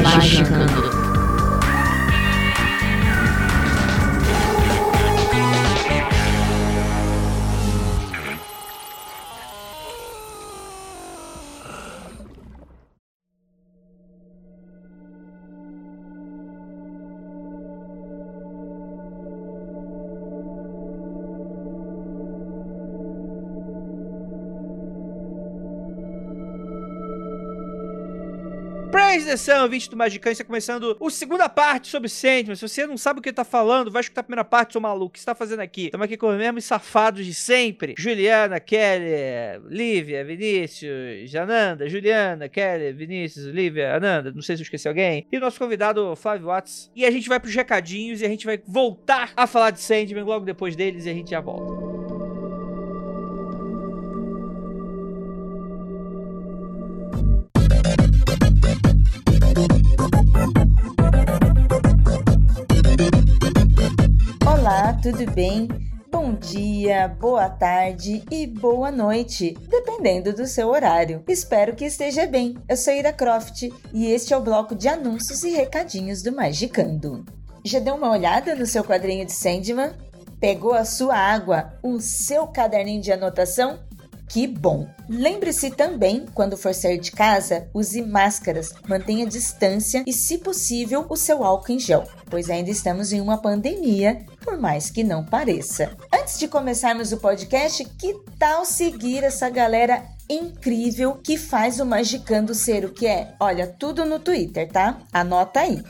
Magicando. Praise the Sun, ouvinte do Magicante, está começando a segunda parte sobre Sandman. Se você não sabe o que tá falando, vai escutar a primeira parte, seu maluco. O que você tá fazendo aqui? Estamos aqui com os mesmos safados de sempre. Juliana, Kelly, Lívia, Vinícius, Ananda, Juliana, Kelly, Vinícius, Lívia, Ananda, não sei se eu esqueci alguém. E o nosso convidado, Flávio Watts. E a gente vai pros recadinhos e a gente vai voltar a falar de Sandman logo depois deles e a gente já volta. Olá, tudo bem? Bom dia, boa tarde e boa noite, dependendo do seu horário. Espero que esteja bem. Eu sou Ira Croft e este é o bloco de anúncios e recadinhos do Magicando. Já deu uma olhada no seu quadrinho de Sandman? Pegou a sua água, o seu caderninho de anotação? Que bom! Lembre-se também, quando for sair de casa, use máscaras, mantenha distância e, se possível, o seu álcool em gel, pois ainda estamos em uma pandemia, por mais que não pareça. Antes de começarmos o podcast, que tal seguir essa galera incrível que faz o Magicando ser o que é? Olha, tudo no Twitter, tá? Anota aí.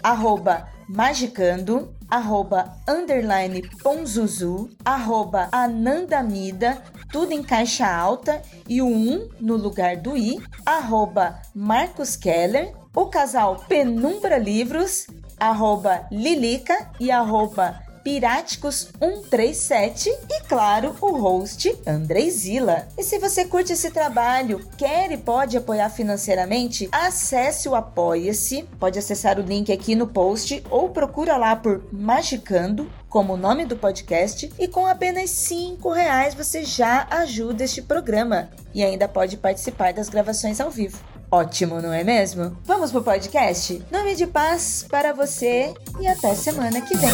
Magicando, arroba underline Ponzuzu, arroba Anandamida, tudo em caixa alta e o 1 no lugar do I, arroba Marcos Keller, o casal Penumbra Livros, arroba Lilica e arroba Piráticos 137 e, claro, o host Andreizila. E se você curte esse trabalho, quer e pode apoiar financeiramente, acesse o Apoia-se, pode acessar o link aqui no post ou procura lá por Magicando, como o nome do podcast, e com apenas 5 reais você já ajuda este programa e ainda pode participar das gravações ao vivo. Ótimo, não é mesmo? Vamos pro podcast? Nome de paz para você e até semana que vem.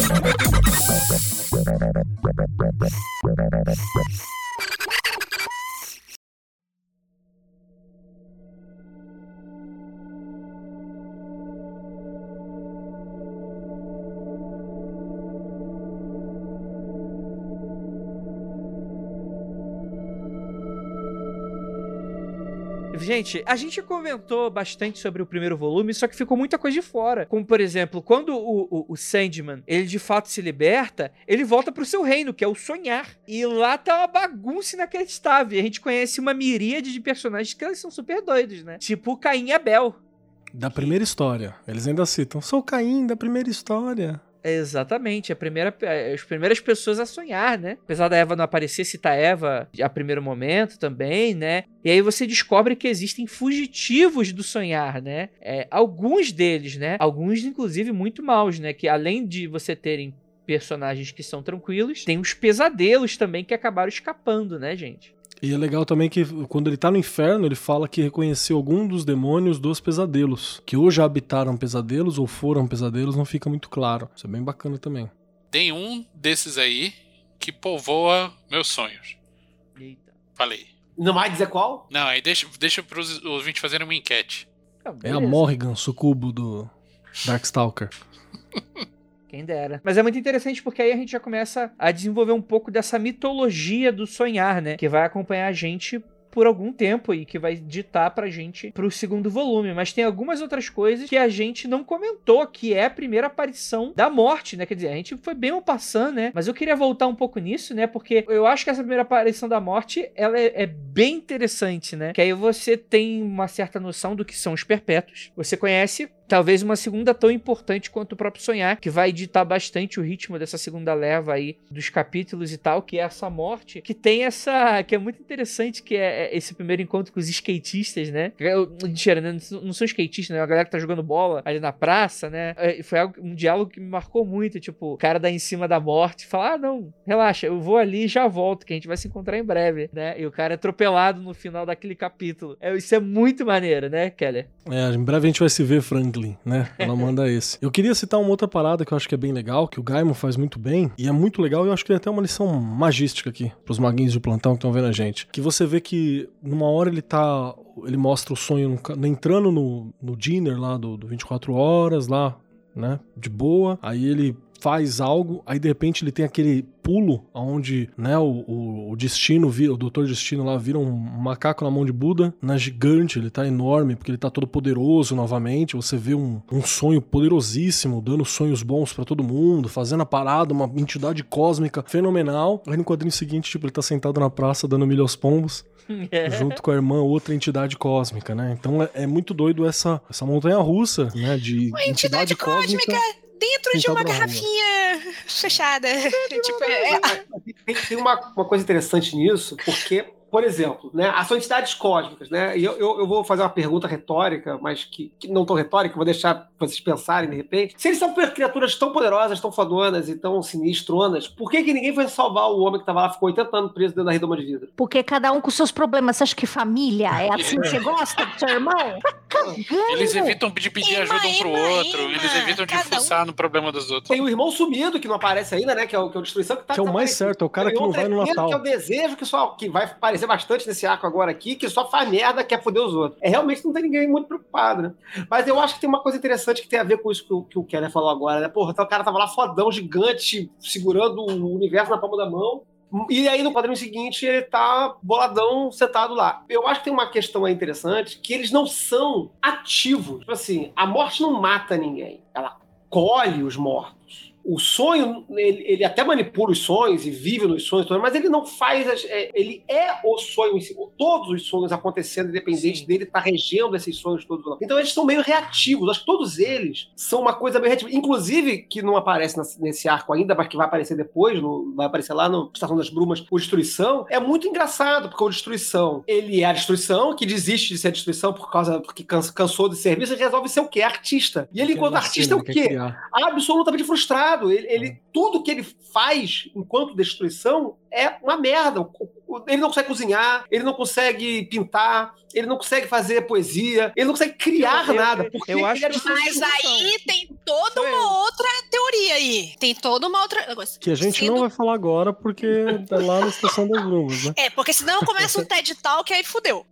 Gente, a gente comentou bastante sobre o primeiro volume, só que ficou muita coisa de fora. Como, por exemplo, quando o, o, o Sandman, ele de fato se liberta, ele volta pro seu reino, que é o sonhar. E lá tá uma bagunça inacreditável. A gente conhece uma miríade de personagens que eles são super doidos, né? Tipo Caim e Abel. Da primeira história. Eles ainda citam. Sou Caim da primeira história. Exatamente, a primeira, as primeiras pessoas a sonhar, né? Apesar da Eva não aparecer, cita Eva a primeiro momento também, né? E aí você descobre que existem fugitivos do sonhar, né? É, alguns deles, né? Alguns, inclusive, muito maus, né? Que além de você terem personagens que são tranquilos, tem os pesadelos também que acabaram escapando, né, gente? E é legal também que quando ele tá no inferno, ele fala que reconheceu algum dos demônios dos pesadelos. Que ou já habitaram pesadelos ou foram pesadelos, não fica muito claro. Isso é bem bacana também. Tem um desses aí que povoa meus sonhos. Eita. Falei. Não vai dizer qual? Não, aí deixa, deixa pros ouvintes fazerem uma enquete. Ah, É a. Morrigan, sucubo do Darkstalker. Quem dera. Mas é muito interessante porque aí a gente já começa a desenvolver um pouco dessa mitologia do sonhar, né? Que vai acompanhar a gente por algum tempo e que vai ditar pra gente pro segundo volume. Mas tem algumas outras coisas que a gente não comentou, que é a primeira aparição da morte, né? Quer dizer, a gente foi bem um passando, né? Mas eu queria voltar um pouco nisso, né? Porque eu acho que essa primeira aparição da morte, ela é, é bem interessante, né? Que aí você tem uma certa noção do que são os perpétuos. Você conhece talvez uma segunda tão importante quanto o próprio Sonhar, que vai ditar bastante o ritmo dessa segunda leva aí dos capítulos e tal, que é essa morte, que tem essa. que é muito interessante, que é, é esse primeiro encontro com os skatistas, né? Mentira, né? Não são skatistas, né? A galera que tá jogando bola ali na praça, né? É, foi algo, um diálogo que me marcou muito. Tipo, o cara dá em cima da morte fala: Ah, não, relaxa, eu vou ali e já volto, que a gente vai se encontrar em breve, né? E o cara é atropelado no final daquele capítulo. É, isso é muito maneiro, né, Keller? É, em breve a gente vai se ver, Franklin, né? Ela manda esse. Eu queria citar uma outra parada que eu acho que é bem legal, que o Gaimon faz muito bem, e é muito legal, e eu acho que tem até uma lição magística aqui, pros maguinhos de plantão que estão vendo a gente. Que você vê que numa hora ele tá. Ele mostra o sonho entrando no, no dinner lá do, do 24 horas, lá, né? De boa. Aí ele faz algo, aí de repente ele tem aquele pulo onde, né, o, o, o destino, o doutor destino lá vira um macaco na mão de Buda, na gigante, ele tá enorme, porque ele tá todo poderoso novamente, você vê um, um sonho poderosíssimo, dando sonhos bons para todo mundo, fazendo a parada, uma entidade cósmica fenomenal. Aí no quadrinho seguinte, tipo, ele tá sentado na praça dando milho aos pombos. É. junto com a irmã, outra entidade cósmica, né? Então é, é muito doido essa, essa montanha russa, né? De uma entidade, entidade cósmica. cósmica dentro de uma garrafinha fechada. tipo, é... Tem, tem uma, uma coisa interessante nisso, porque por exemplo, né, as entidades cósmicas, né? E eu, eu, eu, vou fazer uma pergunta retórica, mas que, que não tão retórica, vou deixar vocês pensarem de repente. Se eles são criaturas tão poderosas, tão fodonas e tão sinistronas, por que, que ninguém foi salvar o homem que estava lá, ficou 80 anos preso dentro da redoma de vidro? Porque cada um com seus problemas. Você acha que família é assim que você gosta do seu irmão? Eles evitam de pedir ema, ajuda um pro ema, outro, ema, eles evitam de fuçar um. no problema dos outros. Tem o irmão sumido, que não aparece ainda, né? Que é o, que é o Destruição, que tá Que é o mais certo, é o cara que não vai no Natal. Que é o desejo que só que vai aparecer aparecer bastante nesse arco agora aqui, que só faz merda, quer foder os outros. É realmente não tem ninguém muito preocupado, né? Mas eu acho que tem uma coisa interessante que tem a ver com isso que o, que o Keller falou agora, né? Porra, então o cara tava lá fodão, gigante, segurando o universo na palma da mão. E aí, no quadrinho seguinte, ele tá boladão, sentado lá. Eu acho que tem uma questão aí interessante, que eles não são ativos. Tipo assim, a morte não mata ninguém. Ela colhe os mortos o sonho, ele, ele, até manipula os sonhos e vive nos sonhos, mas ele não faz. As, é, ele é o sonho em si. Todos os sonhos acontecendo, independente Sim. dele estar tá regendo esses sonhos todos. Então eles são meio reativos. Acho que todos eles são uma coisa meio reativa. Inclusive, que não aparece nesse arco ainda, mas que vai aparecer depois, no, vai aparecer lá no Estação das Brumas, o Destruição. É muito engraçado, porque o Destruição, ele é a destruição, que desiste de ser a destruição por causa porque cansou de serviço e resolve ser o quê? Artista. E ele, enquanto artista, é o quê? Absolutamente frustrado ele, ele, tudo que ele faz enquanto destruição é uma merda. Ele não consegue cozinhar, ele não consegue pintar, ele não consegue fazer poesia, ele não consegue criar eu, nada. Porque eu acho que Mas aí tem toda uma outra teoria aí. Tem toda uma outra. Que a gente Sendo... não vai falar agora porque é lá na Estação das Brumas, né? É, porque senão começa um TED Talk e aí fudeu.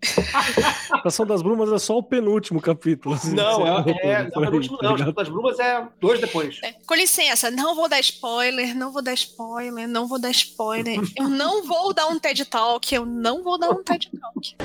A Estação das Brumas é só o penúltimo capítulo. Assim, não, é, é, é, o penúltimo não. A Estação das Brumas é dois depois. É. Com licença, não vou dar spoiler, não vou dar spoiler, não vou dar spoiler. Eu não vou dar um TED Talk, eu não vou dar um TED Talk.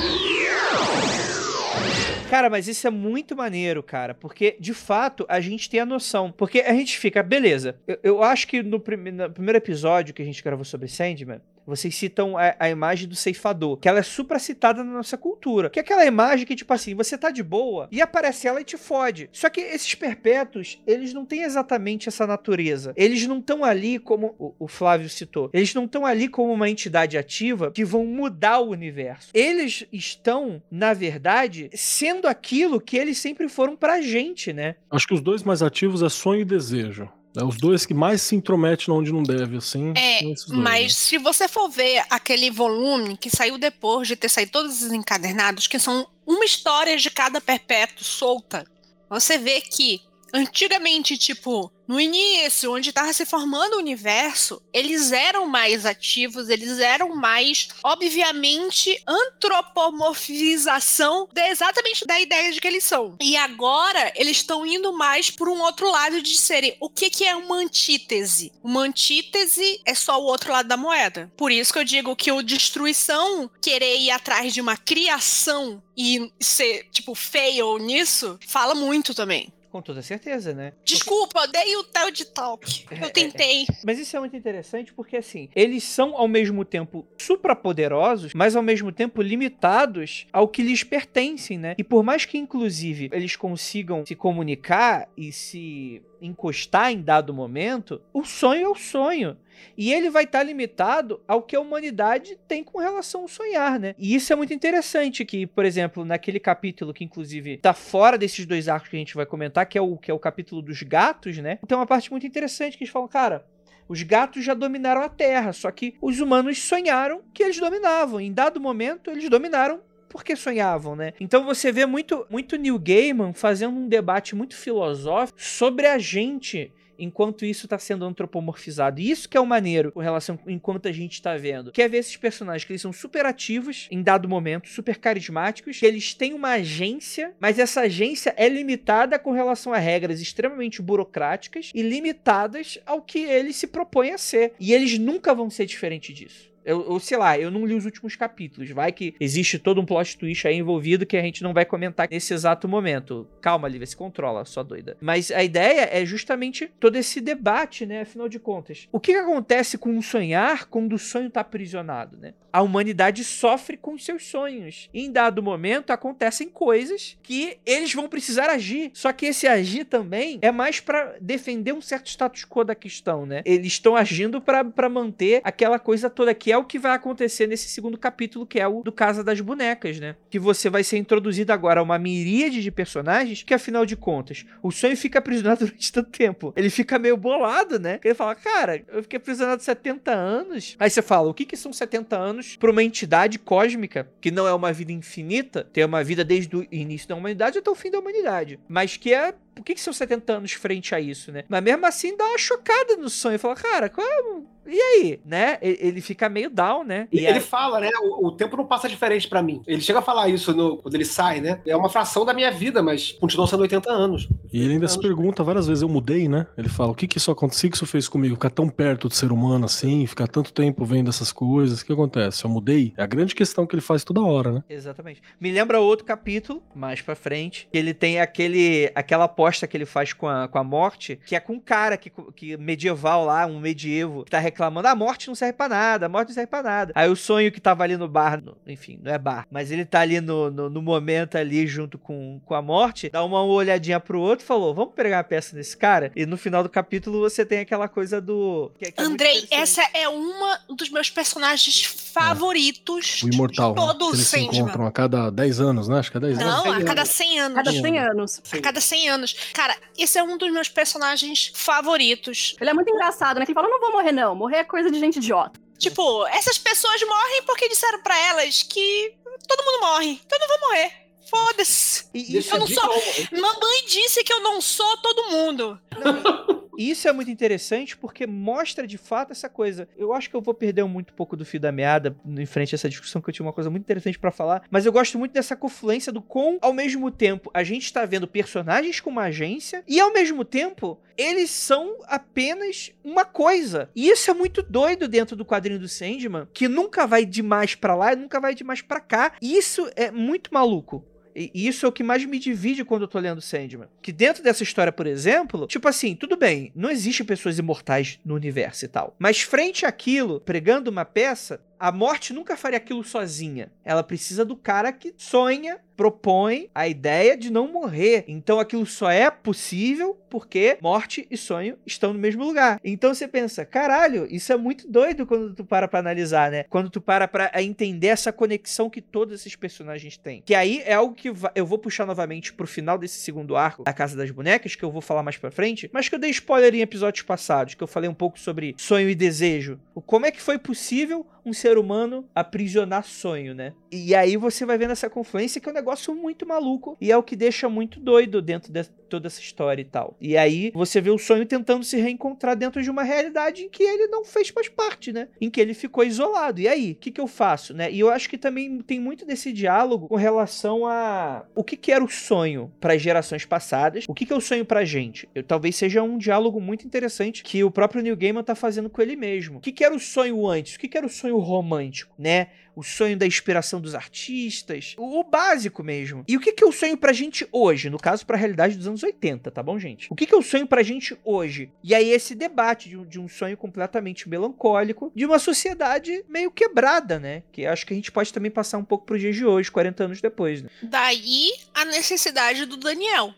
Cara, mas isso é muito maneiro, cara, porque de fato a gente tem a noção. Porque a gente fica, beleza. Eu, eu acho que no, prim no primeiro episódio que a gente gravou sobre Sandman, vocês citam a, a, imagem do ceifador, que ela é supra citada na nossa cultura. Que é aquela imagem que, tipo assim, você tá de boa e aparece ela e te fode. Só que esses perpétuos, eles não têm exatamente essa natureza. Eles não estão ali como o, o Flávio citou. Eles não estão ali como uma entidade ativa que vão mudar o universo. Eles estão, na verdade, sendo aquilo que eles sempre foram pra gente, né? Acho que os dois mais ativos é sonho e desejo. É os dois que mais se intrometem onde não deve, assim. É, dois, mas né? se você for ver aquele volume que saiu depois de ter saído todos os encadernados, que são uma história de cada perpétuo solta, você vê que antigamente, tipo, no início, onde estava se formando o universo, eles eram mais ativos, eles eram mais, obviamente, antropomorfização de exatamente da ideia de que eles são. E agora eles estão indo mais por um outro lado de serem. O que, que é uma antítese? Uma antítese é só o outro lado da moeda. Por isso que eu digo que o destruição querer ir atrás de uma criação e ser, tipo, fail nisso, fala muito também. Com toda certeza, né? Desculpa, porque... dei o tal de talk. Eu é, tentei. É, mas isso é muito interessante porque, assim, eles são ao mesmo tempo suprapoderosos, mas ao mesmo tempo limitados ao que lhes pertencem, né? E por mais que, inclusive, eles consigam se comunicar e se encostar em dado momento, o sonho é o sonho. E ele vai estar limitado ao que a humanidade tem com relação ao sonhar, né? E isso é muito interessante que, por exemplo, naquele capítulo que inclusive tá fora desses dois arcos que a gente vai comentar, que é o que é o capítulo dos gatos, né? Tem uma parte muito interessante que eles falam, cara, os gatos já dominaram a Terra, só que os humanos sonharam que eles dominavam. Em dado momento, eles dominaram porque sonhavam, né? Então você vê muito, muito Neil Gaiman fazendo um debate muito filosófico sobre a gente enquanto isso está sendo antropomorfizado. E isso que é o maneiro com relação enquanto a gente está vendo. Quer ver esses personagens que eles são super ativos em dado momento, super carismáticos, que eles têm uma agência, mas essa agência é limitada com relação a regras extremamente burocráticas e limitadas ao que eles se propõem a ser. E eles nunca vão ser diferente disso. Eu, eu, sei lá, eu não li os últimos capítulos. Vai que existe todo um plot twist aí envolvido que a gente não vai comentar nesse exato momento. Calma, Lívia, se controla, só doida. Mas a ideia é justamente todo esse debate, né? Afinal de contas. O que, que acontece com o sonhar quando o sonho tá aprisionado, né? A humanidade sofre com seus sonhos. Em dado momento acontecem coisas que eles vão precisar agir. Só que esse agir também é mais para defender um certo status quo da questão, né? Eles estão agindo para manter aquela coisa toda que é o que vai acontecer nesse segundo capítulo, que é o do Casa das Bonecas, né? Que você vai ser introduzido agora a uma miríade de personagens que, afinal de contas, o sonho fica aprisionado durante tanto tempo. Ele fica meio bolado, né? Ele fala, cara, eu fiquei aprisionado 70 anos. Aí você fala, o que que são 70 anos para uma entidade cósmica que não é uma vida infinita, tem uma vida desde o início da humanidade até o fim da humanidade, mas que é por que, que são 70 anos frente a isso, né? Mas mesmo assim dá uma chocada no sonho. Fala, cara, qual é e aí, né? Ele fica meio down, né? E ele aí... fala, né? O, o, tempo não passa diferente para mim. Ele chega a falar isso no, quando ele sai, né? É uma fração da minha vida, mas continua sendo 80 anos. E ele ainda se pergunta várias vezes: eu mudei, né? Ele fala: o que que isso aconteceu? O que isso fez comigo? Ficar tão perto do ser humano assim, ficar tanto tempo vendo essas coisas. O que acontece? Eu mudei? É a grande questão que ele faz toda hora, né? Exatamente. Me lembra outro capítulo, mais pra frente, que ele tem aquele, aquela aposta que ele faz com a, com a morte, que é com um cara que, que medieval lá, um medievo, que tá reclamando: a morte não serve pra nada, a morte não serve pra nada. Aí o sonho que tava ali no bar, no, enfim, não é bar, mas ele tá ali no, no, no, momento ali junto com, com a morte, dá uma olhadinha pro outro falou: vamos pegar a peça desse cara. E no final do capítulo você tem aquela coisa do. Que, que é Andrei, essa é uma dos meus personagens favoritos. É. O Imortal. De todo né? Eles se encontram a cada 10 anos, né? Acho que é 10 anos. Não, a cada 100 anos. Cada 100 anos. A cada 100 anos. Cara, esse é um dos meus personagens favoritos. Ele é muito engraçado, né? Que ele fala: não vou morrer, não. Morrer é coisa de gente idiota. Tipo, essas pessoas morrem porque disseram para elas que todo mundo morre. Então eu não vou morrer. Foda-se. Eu não sou. Mamãe disse que eu não sou todo mundo. E isso é muito interessante porque mostra de fato essa coisa. Eu acho que eu vou perder muito pouco do fio da meada em frente a essa discussão, que eu tinha uma coisa muito interessante para falar. Mas eu gosto muito dessa confluência do com, ao mesmo tempo, a gente está vendo personagens com uma agência e ao mesmo tempo eles são apenas uma coisa. E isso é muito doido dentro do quadrinho do Sandman, que nunca vai demais para lá e nunca vai demais para cá. Isso é muito maluco. E isso é o que mais me divide quando eu tô lendo Sandman. Que dentro dessa história, por exemplo, tipo assim, tudo bem, não existem pessoas imortais no universo e tal. Mas frente àquilo, pregando uma peça, a morte nunca faria aquilo sozinha. Ela precisa do cara que sonha, propõe a ideia de não morrer. Então aquilo só é possível porque morte e sonho estão no mesmo lugar. Então você pensa, caralho, isso é muito doido quando tu para pra analisar, né? Quando tu para pra entender essa conexão que todos esses personagens têm. Que aí é algo que eu vou puxar novamente pro final desse segundo arco da Casa das Bonecas, que eu vou falar mais pra frente, mas que eu dei spoiler em episódios passados, que eu falei um pouco sobre sonho e desejo. Como é que foi possível um ser humano aprisionar sonho, né? E aí você vai vendo essa confluência que é um negócio muito maluco e é o que deixa muito doido dentro de toda essa história e tal. E aí você vê o sonho tentando se reencontrar dentro de uma realidade em que ele não fez mais parte, né? Em que ele ficou isolado. E aí, o que, que eu faço, né? E eu acho que também tem muito desse diálogo com relação a o que, que era o sonho para as gerações passadas, o que, que é o sonho pra gente. Eu, talvez seja um diálogo muito interessante que o próprio Neil Gaiman tá fazendo com ele mesmo. O que, que era o sonho antes? O que, que era o sonho romântico, né? O sonho da inspiração dos artistas, o, o básico mesmo. E o que, que é o sonho pra gente hoje? No caso, pra realidade dos anos 80, tá bom, gente? O que, que é o sonho pra gente hoje? E aí, esse debate de um, de um sonho completamente melancólico, de uma sociedade meio quebrada, né? Que acho que a gente pode também passar um pouco pros dias de hoje, 40 anos depois, né? Daí a necessidade do Daniel.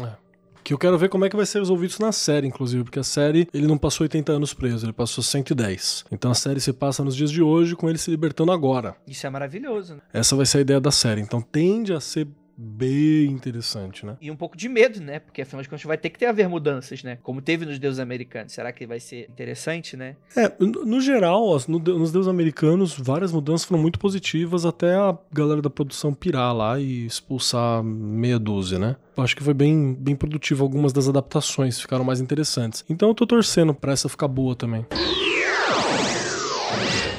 É. Que eu quero ver como é que vai ser resolvido isso na série, inclusive, porque a série, ele não passou 80 anos preso, ele passou 110. Então a série se passa nos dias de hoje com ele se libertando agora. Isso é maravilhoso, né? Essa vai ser a ideia da série. Então tende a ser bem interessante, né? E um pouco de medo, né? Porque afinal de contas vai ter que ter haver mudanças, né? Como teve nos deuses americanos. Será que vai ser interessante, né? É, no, no geral, no, nos deuses americanos, várias mudanças foram muito positivas até a galera da produção pirar lá e expulsar meia dúzia, né? Eu acho que foi bem, bem produtivo algumas das adaptações, ficaram mais interessantes. Então eu tô torcendo pra essa ficar boa também.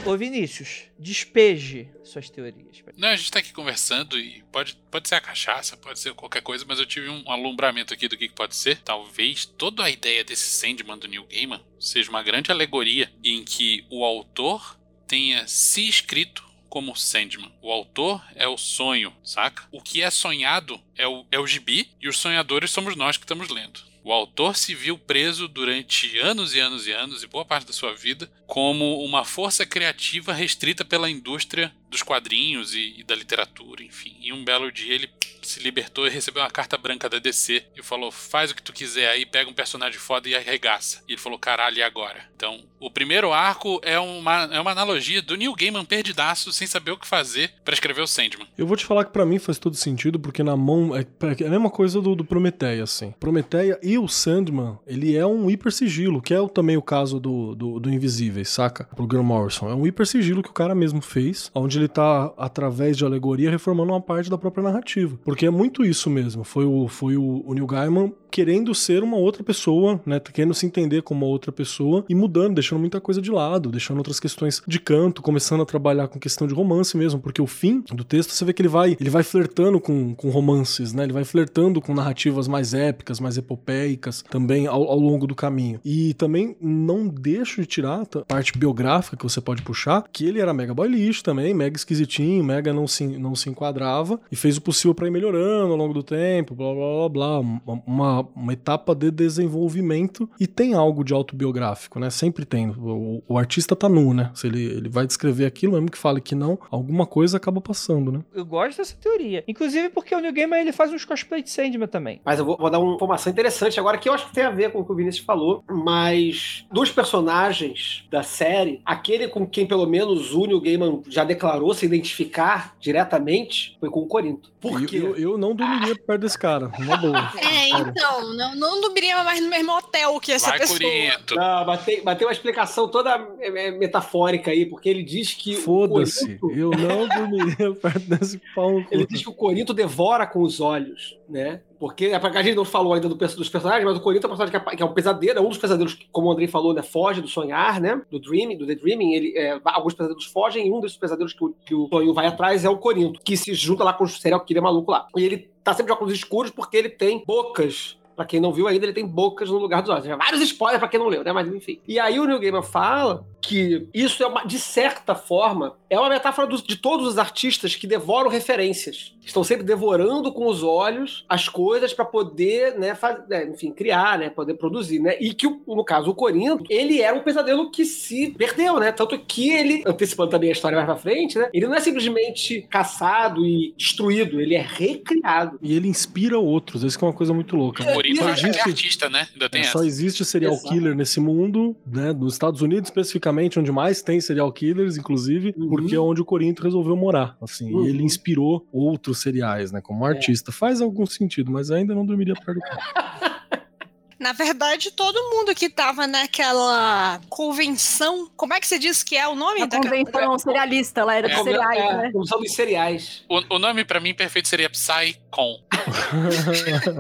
Ô Vinícius, despeje suas teorias. Não, a gente tá aqui conversando e pode, pode ser a cachaça, pode ser qualquer coisa, mas eu tive um alumbramento aqui do que, que pode ser. Talvez toda a ideia desse Sandman do Neil Gaiman seja uma grande alegoria em que o autor tenha se escrito como Sandman. O autor é o sonho, saca? O que é sonhado é o, é o gibi e os sonhadores somos nós que estamos lendo. O autor se viu preso durante anos e anos e anos e boa parte da sua vida como uma força criativa restrita pela indústria dos quadrinhos e, e, da literatura, enfim. E um belo dia ele se libertou e recebeu uma carta branca da DC e falou: faz o que tu quiser aí, pega um personagem foda e arregaça. E ele falou: caralho, e agora? Então, o primeiro arco é uma, é uma analogia do Neil Gaiman perdidaço, sem saber o que fazer para escrever o Sandman. Eu vou te falar que para mim faz todo sentido, porque na mão. É, é a mesma coisa do, do Prometeia, assim. Prometeia e o Sandman, ele é um hiper sigilo, que é também o caso do, do, do saca? Pro Graham Morrison. É um hiper sigilo que o cara mesmo fez, onde ele tá, através de alegoria, reformando uma parte da própria narrativa. Porque é muito isso mesmo. Foi o, foi o, o Neil Gaiman querendo ser uma outra pessoa, né? Querendo se entender como uma outra pessoa e mudando, deixando muita coisa de lado, deixando outras questões de canto, começando a trabalhar com questão de romance mesmo, porque o fim do texto você vê que ele vai, ele vai flertando com, com romances, né? Ele vai flertando com narrativas mais épicas, mais epopeicas também ao, ao longo do caminho. E também não deixo de tirar a parte biográfica que você pode puxar, que ele era mega boy lixo também, mega esquisitinho, mega não se, não se enquadrava e fez o possível para ir melhorando ao longo do tempo, blá blá blá blá, uma etapa de desenvolvimento e tem algo de autobiográfico, né? Sempre tem. O, o artista tá nu, né? Se ele, ele vai descrever aquilo, mesmo que fale que não, alguma coisa acaba passando, né? Eu gosto dessa teoria. Inclusive porque o New Gamer ele faz uns cosplay de Sandman também. Mas eu vou, vou, dar uma informação interessante agora que eu acho que tem a ver com o que o Vinícius falou, mas dos personagens da série, aquele com quem pelo menos o New Gaiman já declarou se identificar diretamente foi com o Corinto. Por quê? Eu, eu não dormiria perto desse cara, uma boa. É, então, não, não dormiria mais no mesmo hotel que essa Vai, pessoa. Corinto. Não, mas tem, mas tem uma explicação toda é, é, metafórica aí, porque ele diz que. o Foda-se, Corinto- eu não dormiria perto desse pau. Ele diz que o Corinto devora com os olhos, né? Porque é a gente não falou ainda do dos personagens, mas o Corinto é um personagem que é, um pesadelo, é um dos pesadelos que, como o Andrei falou, né, foge do sonhar, né? Do dreaming, do daydreaming. Ele, é, alguns pesadelos fogem, e um desses pesadelos que o, que o sonho vai atrás é o Corinto, que se junta lá com o serial killer maluco lá. E ele tá sempre de óculos escuros porque ele tem bocas. Pra quem não viu ainda, ele tem bocas no lugar dos olhos. Vários spoilers pra quem não leu, né? Mas enfim. E aí o Neil Gaiman fala que isso é uma, de certa forma, é uma metáfora dos- de todos os artistas que devoram referências. Estão sempre devorando com os olhos as coisas para poder, né, faz, né, enfim, criar, né, poder produzir, né? E que, o- no caso, o Corinto, ele era um pesadelo que se perdeu, né? Tanto que ele, antecipando também a história mais pra frente, né? Ele não é simplesmente caçado e destruído, ele é recriado. E ele inspira outros, isso que é uma coisa muito louca. O né? Corinto Só é artista, né? Ainda tem É, essa. só existe serial Exato. killer nesse mundo, né? Nos Estados Unidos, especificamente, onde mais tem serial killers, inclusive, Uhum. porque é onde o Corinto resolveu morar. Assim, Uhum. e ele inspirou outros seriais, né? Como artista. Faz algum sentido, mas ainda não dormiria perto do cara. Na verdade, todo mundo que tava naquela convenção. Como é que você disse que é o nome A da convenção serialista, ela era de É, cereais, é, né? São dos cereais. O, o nome pra mim perfeito seria Psycon.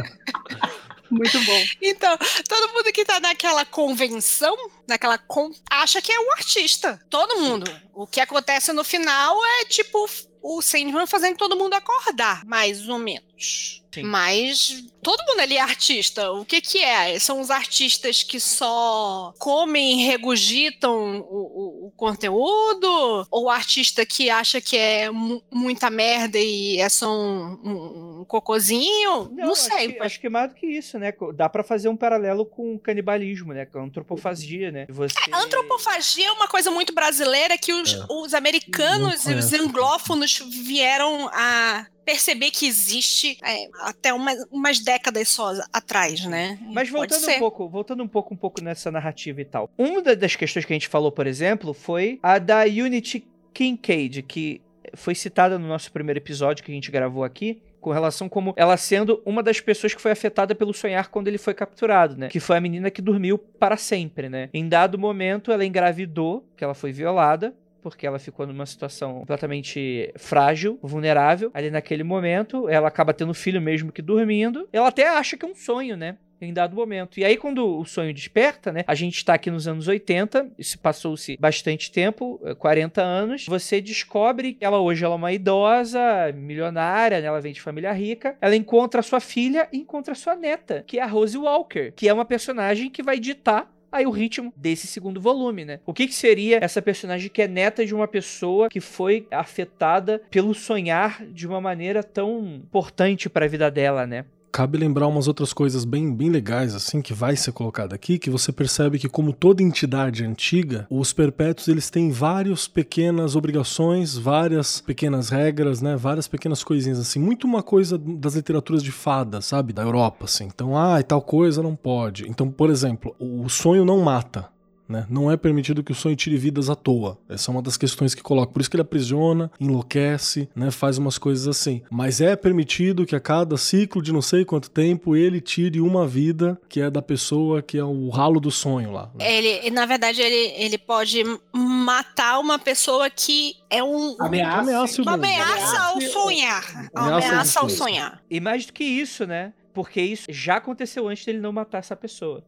Muito bom. Então, todo mundo que tá naquela convenção, naquela con... acha que é um artista. Todo mundo. O que acontece no final é tipo o Sandman fazendo todo mundo acordar, mais ou menos. Sim. Mas todo mundo ali é artista. O que que é? São os artistas que só comem e regurgitam o, o- o conteúdo? Ou o artista que acha que é mu- muita merda e é só um, um- um cocôzinho? Não, acho sei. que- mas- Acho que mais do que isso, né? Dá pra fazer um paralelo com o canibalismo, né? Com a antropofagia, né? Você... A antropofagia é uma coisa muito brasileira que os, É. os americanos Não e os anglófonos vieram a perceber que existe é, até umas, umas décadas só atrás, né? Mas voltando um pouco, voltando um pouco, um pouco nessa narrativa e tal. Uma da- das questões que a gente falou, por exemplo, foi a da Unity Kincaid, que foi citada no nosso primeiro episódio que a gente gravou aqui. Com relação como ela sendo uma das pessoas que foi afetada pelo sonhar quando ele foi capturado, né? Que foi a menina que dormiu para sempre, né? Em dado momento, ela engravidou, que ela foi violada, porque ela ficou numa situação completamente frágil, vulnerável. Ali naquele momento, ela acaba tendo filho mesmo que dormindo. Ela até acha que é um sonho, né? Em dado momento. E aí, quando o sonho desperta, né? A gente tá aqui nos anos 80, isso passou-se bastante tempo, eh, 40 anos. Você descobre que ela hoje ela é uma idosa, milionária, né? Ela vem de família rica. Ela encontra sua filha e encontra sua neta, que é a Rose Walker, que é uma personagem que vai ditar aí o ritmo desse segundo volume, né? O que, que seria essa personagem que é neta de uma pessoa que foi afetada pelo sonhar de uma maneira tão importante para a vida dela, né? Cabe lembrar umas outras coisas bem, bem legais, assim, que vai ser colocado aqui, que você percebe que, como toda entidade antiga, os perpétuos eles têm várias pequenas obrigações, várias pequenas regras, né? Várias pequenas coisinhas, assim. Muito uma coisa das literaturas de fada, sabe? Da Europa, assim. Então, ah, e tal coisa não pode. Então, por exemplo, o sonho não mata. Né? Não é permitido que o sonho tire vidas à toa. Essa é uma das questões que coloca. Por isso que ele aprisiona, enlouquece, né? faz umas coisas assim. Mas é permitido que a cada ciclo de não sei quanto tempo ele tire uma vida que é da pessoa que é o ralo do sonho lá. né? Ele, na verdade, ele, ele pode matar uma pessoa que é um, Ameaça. Ameaça o uma ameaça ao sonhar. Uma Ameaça ameaça ao sonhar. E mais do que isso, né? Porque isso já aconteceu antes dele não matar essa pessoa.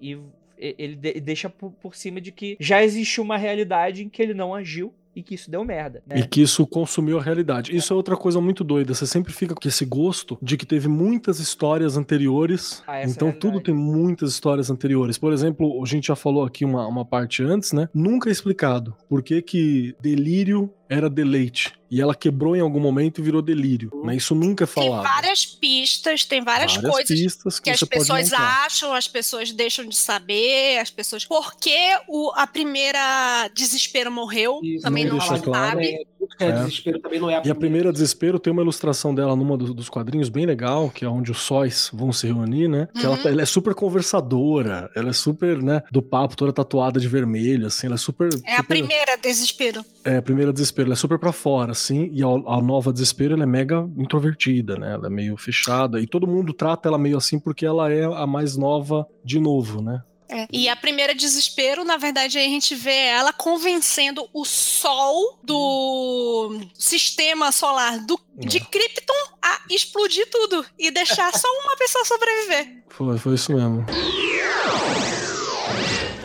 E- ele de- deixa por, por cima de que já existiu uma realidade em que ele não agiu e que isso deu merda. Né? E que isso consumiu a realidade. Isso é outra coisa muito doida. Você sempre fica com esse gosto de que teve muitas histórias anteriores. Ah, essa é então tudo tem muitas histórias anteriores. Por exemplo, a gente já falou aqui uma, uma parte antes, né? Nunca é explicado por que, que delírio era deleite. E ela quebrou em algum momento e virou delírio. Né? Isso nunca é Tem falado. várias pistas, tem várias, Várias coisas pistas que, que as pessoas acham, as pessoas deixam de saber, as pessoas. Por que o, a primeira desespero morreu? Isso, também não não, claro. sabe. É, tudo que é, É. desespero também não é E a primeira desespero tem uma ilustração dela numa do- dos quadrinhos bem legal, que é onde os sóis vão se reunir, né? Que ela, Uhum. ela é super conversadora, ela é super, né, do papo, toda tatuada de vermelho, assim, ela é super. É a super- primeira desespero. É, a primeira desespero, ela é super pra fora, assim, e a, a nova desespero, ela é mega introvertida, né? Ela é meio fechada, e todo mundo trata ela meio assim porque ela é a mais nova de novo, né? É. E a primeira desespero, na verdade, aí a gente vê ela convencendo o Sol do sistema solar do, de Krypton a explodir tudo e deixar só uma pessoa sobreviver. Foi, foi isso mesmo.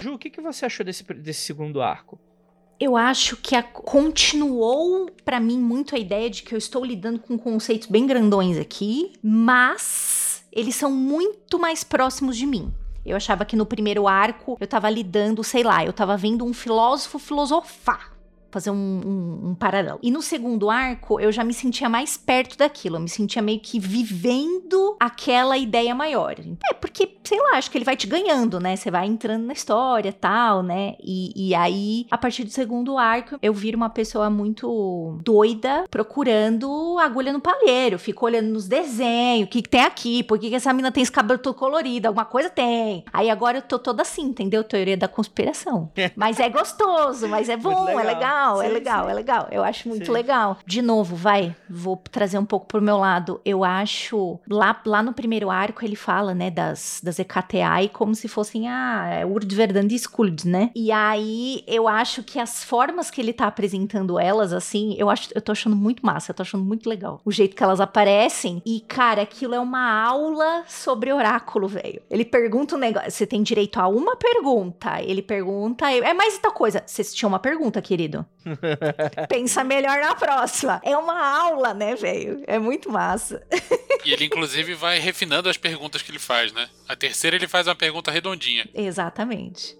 Ju, o que, que você achou desse, desse segundo arco? Eu acho que a- continuou pra mim muito a ideia de que eu estou lidando com conceitos bem grandões aqui, mas eles são muito mais próximos de mim. Eu achava que no primeiro arco eu tava lidando, sei lá, eu tava vendo um filósofo filosofar. Fazer um, um- um paralelo. E no segundo arco, eu já me sentia mais perto daquilo. Eu me sentia meio que vivendo aquela ideia maior. É, porque, sei lá, acho que ele vai te ganhando, né? Você vai entrando na história tal, né? E, e aí, a partir do segundo arco, eu viro uma pessoa muito doida procurando agulha no palheiro. Fico olhando nos desenhos, o que, que tem aqui, por que, que essa mina tem esse cabelo todo colorido, alguma coisa tem. Aí agora eu tô toda assim, entendeu? Teoria da conspiração. mas é gostoso, mas é bom, é legal. Legal, é Sim, legal, sim. é legal. Eu acho muito Sim. legal. De novo, vai, vou trazer um pouco pro meu lado. Eu acho, lá, lá no primeiro arco ele fala, né, das, das EKTI como se fossem, ah, é Urdverdandi Skuld, né? E aí eu acho que as formas que ele tá apresentando elas, assim, eu acho, eu tô achando muito massa, eu tô achando muito legal. O jeito que elas aparecem. E, cara, aquilo é uma aula sobre oráculo, velho. Ele pergunta um negócio, você tem direito a uma pergunta. Ele pergunta, é mais tal coisa. Você tinha uma pergunta, querido? Pensa melhor na próxima. É uma aula, né, velho? É muito massa. E ele, inclusive, vai refinando as perguntas que ele faz, né? A terceira ele faz uma pergunta redondinha. Exatamente.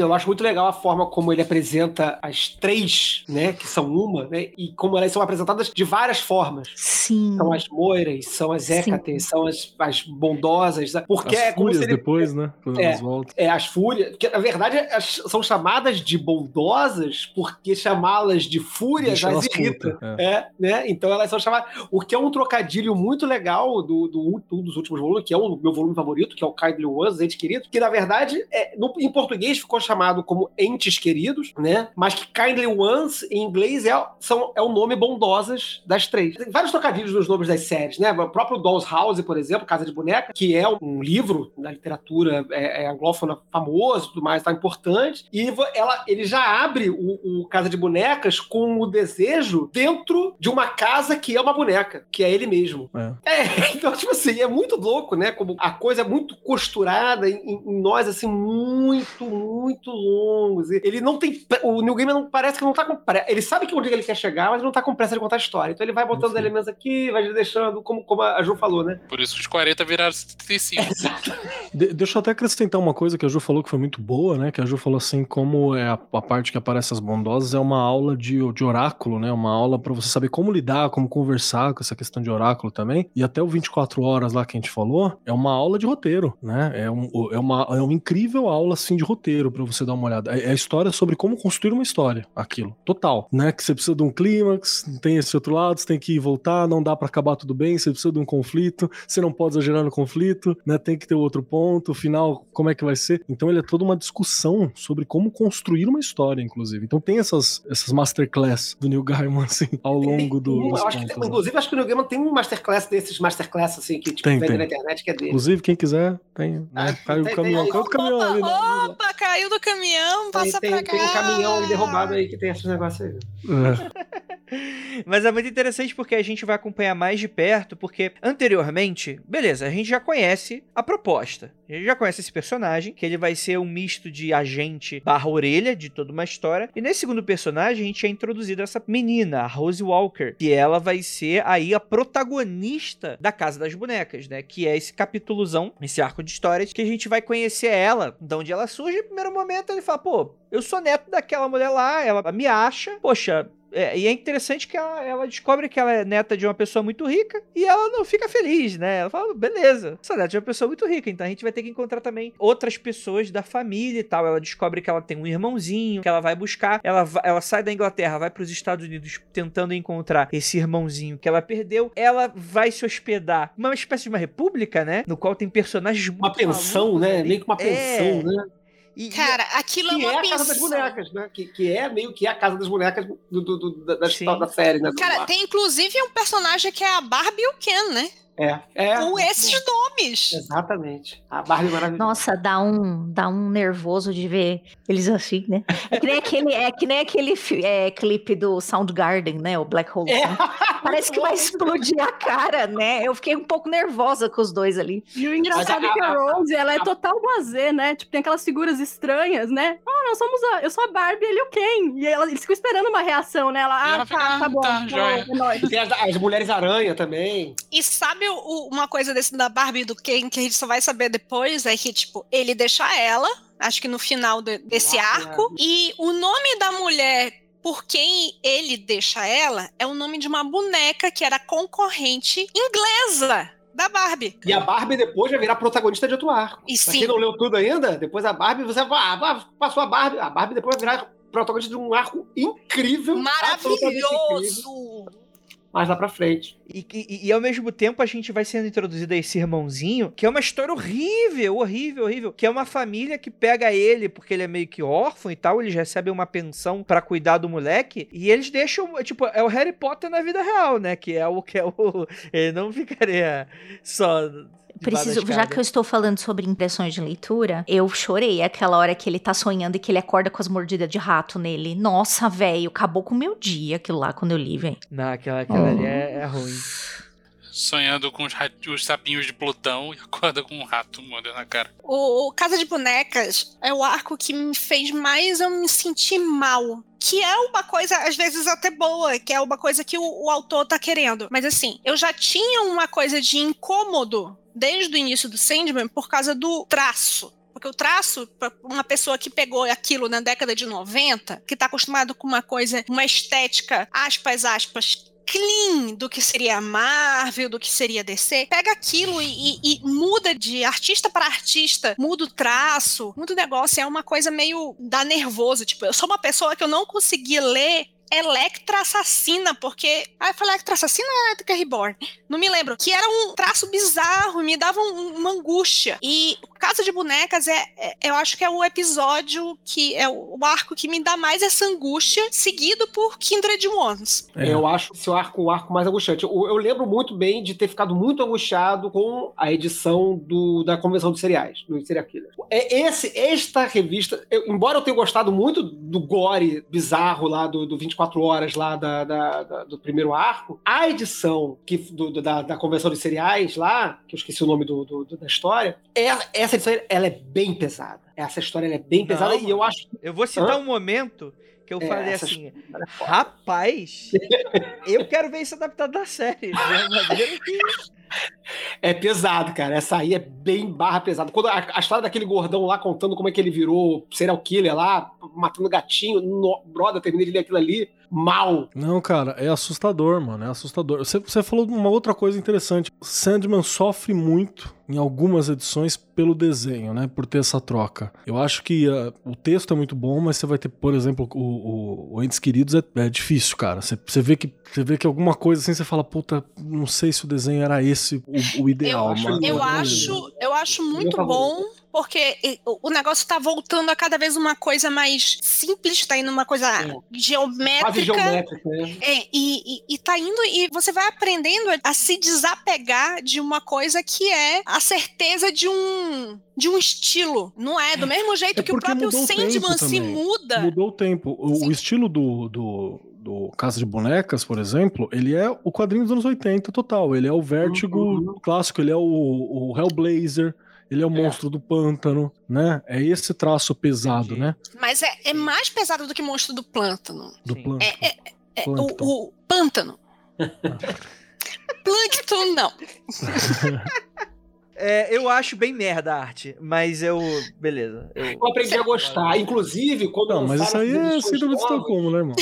Eu acho muito legal a forma como ele apresenta as três, né, que são uma, né, e como elas são apresentadas de várias formas. Sim. São as moiras, são as hécates, são as, as bondosas, porque As é como fúrias se ele... depois, né? Quando É. elas voltam. É, as fúrias, porque na verdade as- são chamadas de bondosas porque chamá-las de fúrias Deixa as irrita. putas, É, né? Então elas são chamadas. O que é um trocadilho muito legal do, do um dos últimos volumes, que é o meu volume favorito, que é o Kindly Ones, Entes Queridos, que na verdade é, no- em português ficou chamado como Entes Queridos, né? Mas que Kindly Ones em inglês é, são, é o nome bondosas das três. Tem vários trocadilhos nos nomes das séries, né? O próprio Doll's House, por exemplo, Casa de Boneca, que é um livro da literatura é, é, anglófona famoso, tudo mais, tá importante. E ela, ele já abre o, o Casa de Bonecas com o desejo dentro de uma casa que é uma boneca, que é ele mesmo. É. É, então, tipo assim, é muito louco, né? Como a coisa é muito costurada em, em nós, assim, muito, muito longos. E Ele não tem. O New Gamer não parece que não tá com pressa. Ele sabe que onde ele quer chegar, mas não tá com pressa de contar a história. Então ele vai botando Sim. elementos aqui, vai deixando, como, como a Ju falou, né? Por isso que os 40 viraram 75. De- deixa eu até acrescentar uma coisa que a Ju falou que foi muito boa, né? Que a Ju falou assim, como é a, a parte que aparece as bondosas é uma aula de, de oráculo, né? Uma aula pra você saber como lidar, como conversar com essa questão de oráculo também. E até o 24 horas lá que a gente falou, é uma aula de roteiro, né? É, um, é, uma, é uma incrível aula, assim, de roteiro pra você dar uma olhada. É, é a história sobre como construir uma história, aquilo. Total, né? Que você precisa de um clímax, tem esse outro lado, você tem que ir e voltar, não dá pra acabar tudo bem, você precisa de um conflito, você não pode exagerar no conflito, né? Tem que ter outro ponto, o final, como é que vai ser. Então ele é toda uma discussão sobre como construir uma história, inclusive. Então tem essas, essas masterclass do Neil Gaiman, assim, ao longo do, acho que, pontos, né? inclusive, acho que o New Gamer tem um masterclass desses masterclass, assim, que tipo, Tem, vende na internet, que é dele. Inclusive, quem quiser, tem. Né? Ah, Caiu tem- o caminhão, tem- caiu o caminhão ali. né? Opa, caiu do caminhão, Tem, passa tem, pra tem cá. um caminhão derrubado aí que tem esses negócios aí. É. Mas é muito interessante porque a gente vai acompanhar mais de perto, porque anteriormente, beleza, a gente já conhece a proposta. A gente já conhece esse personagem, que ele vai ser um misto de agente barra orelha de toda uma história. E nesse segundo personagem, a gente é introduzido essa menina, a Rose Walker, que ela vai ser aí a protagonista da Casa das Bonecas, né? Que é esse capítulozão, esse arco de histórias, que a gente vai conhecer ela, de onde ela surge. No primeiro momento ele fala, pô, eu sou neto daquela mulher lá, ela me acha, poxa, é, e é interessante que ela, ela descobre que ela é neta de uma pessoa muito rica e ela não fica feliz, né? Ela fala, beleza, sou neta de uma pessoa muito rica, então a gente vai ter que encontrar também outras pessoas da família e tal. Ela descobre que ela tem um irmãozinho que ela vai buscar. Ela, ela sai da Inglaterra, vai para os Estados Unidos tentando encontrar esse irmãozinho que ela perdeu. Ela vai se hospedar numa espécie de uma república, né? No qual tem personagens muito Uma pensão, malucos né? Meio que uma pensão, É. né? E- Cara, aquilo Que é é uma a Casa das. Bonecas, né? Que, que é meio que a Casa das Bonecas do, do- do- da, da, série, né? Cara, ar. tem inclusive um personagem que é a Barbie e o Ken, né? É, é. Com esses nomes. Exatamente. A Barbie maravilhosa. Nossa, dá um, dá um nervoso de ver eles assim, né? É que nem aquele, é que nem aquele é, clipe do Soundgarden, né? O Black Hole. É. né? Parece que vai explodir a cara, né? Eu fiquei um pouco nervosa com os dois ali. E o engraçado é que a Rose, ela é total blazer, né? Tipo, tem aquelas figuras estranhas, né? Ah, nós somos a... Eu sou a Barbie, ele é o Ken. E ela, eles ficam esperando uma reação, né? Ela, ah, ela tá, fica, tá ah, bom. tá, tá, é nóis. Tem as, as Mulheres Aranha também. E sabe o- o- uma coisa desse da Barbie e do Ken que a gente só vai saber depois? É que, tipo, ele deixa ela, acho que no final de- desse arco, arco, e o nome da mulher por quem ele deixa ela é o nome de uma boneca que era concorrente inglesa da Barbie. E a Barbie depois vai virar protagonista de outro arco. E Pra sim. quem não leu tudo ainda, depois a Barbie, você ah, passou a Barbie. A Barbie depois vai virar protagonista de um arco incrível, Maravilhoso! Mais lá pra frente. E, e- e ao mesmo tempo a gente vai sendo introduzido a esse irmãozinho, que é uma história horrível, horrível, horrível. Que é uma família que pega ele porque ele é meio que órfão e tal, eles recebem uma pensão pra cuidar do moleque, e eles deixam, tipo, é o Harry Potter na vida real, né? Que é o que é o. Ele não ficaria só. Preciso, já que eu estou falando sobre impressões de leitura, eu chorei aquela hora que ele tá sonhando e que ele acorda com as mordidas de rato nele. Nossa, velho, acabou com o meu dia aquilo lá quando eu li, velho. Não, aquela, aquela ali é, é ruim. Sonhando com os, os sapinhos de Plutão e acorda com um rato mordendo na cara. O, o Casa de Bonecas é o arco que me fez mais eu me sentir mal. Que é uma coisa, às vezes, até boa, que é uma coisa que o, o autor tá querendo. Mas assim, eu já tinha uma coisa de incômodo desde o início do Sandman por causa do traço. Porque o traço, uma pessoa que pegou aquilo na década de 90, que tá acostumado com uma coisa, uma estética, aspas, aspas, clean do que seria a Marvel, do que seria a DC, pega aquilo e, e- e muda de artista para artista, muda o traço, muda o negócio, é uma coisa meio dá nervoso, tipo, eu sou uma pessoa que eu não consegui ler Electra Assassina, porque. Ah, eu falei Electra Assassina ou Electra Reborn? Não me lembro. Que era um traço bizarro, me dava um- uma angústia. E o Casa de Bonecas é, é- eu acho que é o episódio que é o o arco que me dá mais essa angústia, seguido por Kindred Ones. É. Eu acho esse arco o arco mais angustiante. Eu, eu lembro muito bem de ter ficado muito angustiado com a edição do, da convenção dos cereais, do Serial Killer. É esse, esta revista, eu- embora eu tenha gostado muito do gore bizarro lá do, do 24 horas lá da, da- da- do primeiro arco, a edição que, do- da, da convenção dos cereais lá, que eu esqueci o nome do, do- da história, é, essa edição ela é bem pesada. Essa história é bem pesada e eu acho Eu vou citar Hã? um momento que eu É, falei assim, é rapaz, eu quero ver isso adaptado da série. de que- É pesado, cara. Essa aí é bem barra pesada. Quando a, a história daquele gordão lá contando como é que ele virou serial killer lá, matando gatinho, no, brother, terminei de ler aquilo ali mal. Não, cara, é assustador, mano. É assustador. Você, você falou de uma outra coisa interessante. Sandman sofre muito em algumas edições pelo desenho, né? Por ter essa troca. Eu acho que ah, o texto é muito bom, mas você vai ter, por exemplo, o, o, o Entes Queridos é, é difícil, cara. Você, você, vê que, você vê que alguma coisa assim, você fala, puta, não sei se o desenho era esse o, o ideal. acho mas- Eu Mas- acho, eu acho muito favorito. bom, porque o negócio tá voltando a cada vez uma coisa mais simples, tá indo uma coisa É. Quase geométrica. geométrica, né? É, e, e, e tá indo, e você vai aprendendo a, se desapegar de uma coisa que é a certeza de um de um estilo. Não é? Do mesmo jeito É que o próprio Sandman se muda. Mudou o tempo. O, Sim. o estilo do, do, do Casa de Bonecas, por exemplo, ele é o quadrinho dos anos 80 total. Ele é o Vértigo Uhum. clássico, ele é o, o Hellblazer, ele é o Monstro do Pântano, né? É esse traço pesado, né? Mas é, é mais pesado do que Monstro do Plântano. Do. Pântano. É, É, o, Plâncton. o pântano. Plâncton, não. É, eu acho bem merda a arte, mas eu. Beleza. Eu, Eu aprendi a gostar. Inclusive, quando Não, mas isso aí é síndrome de Estocolmo, né, irmão?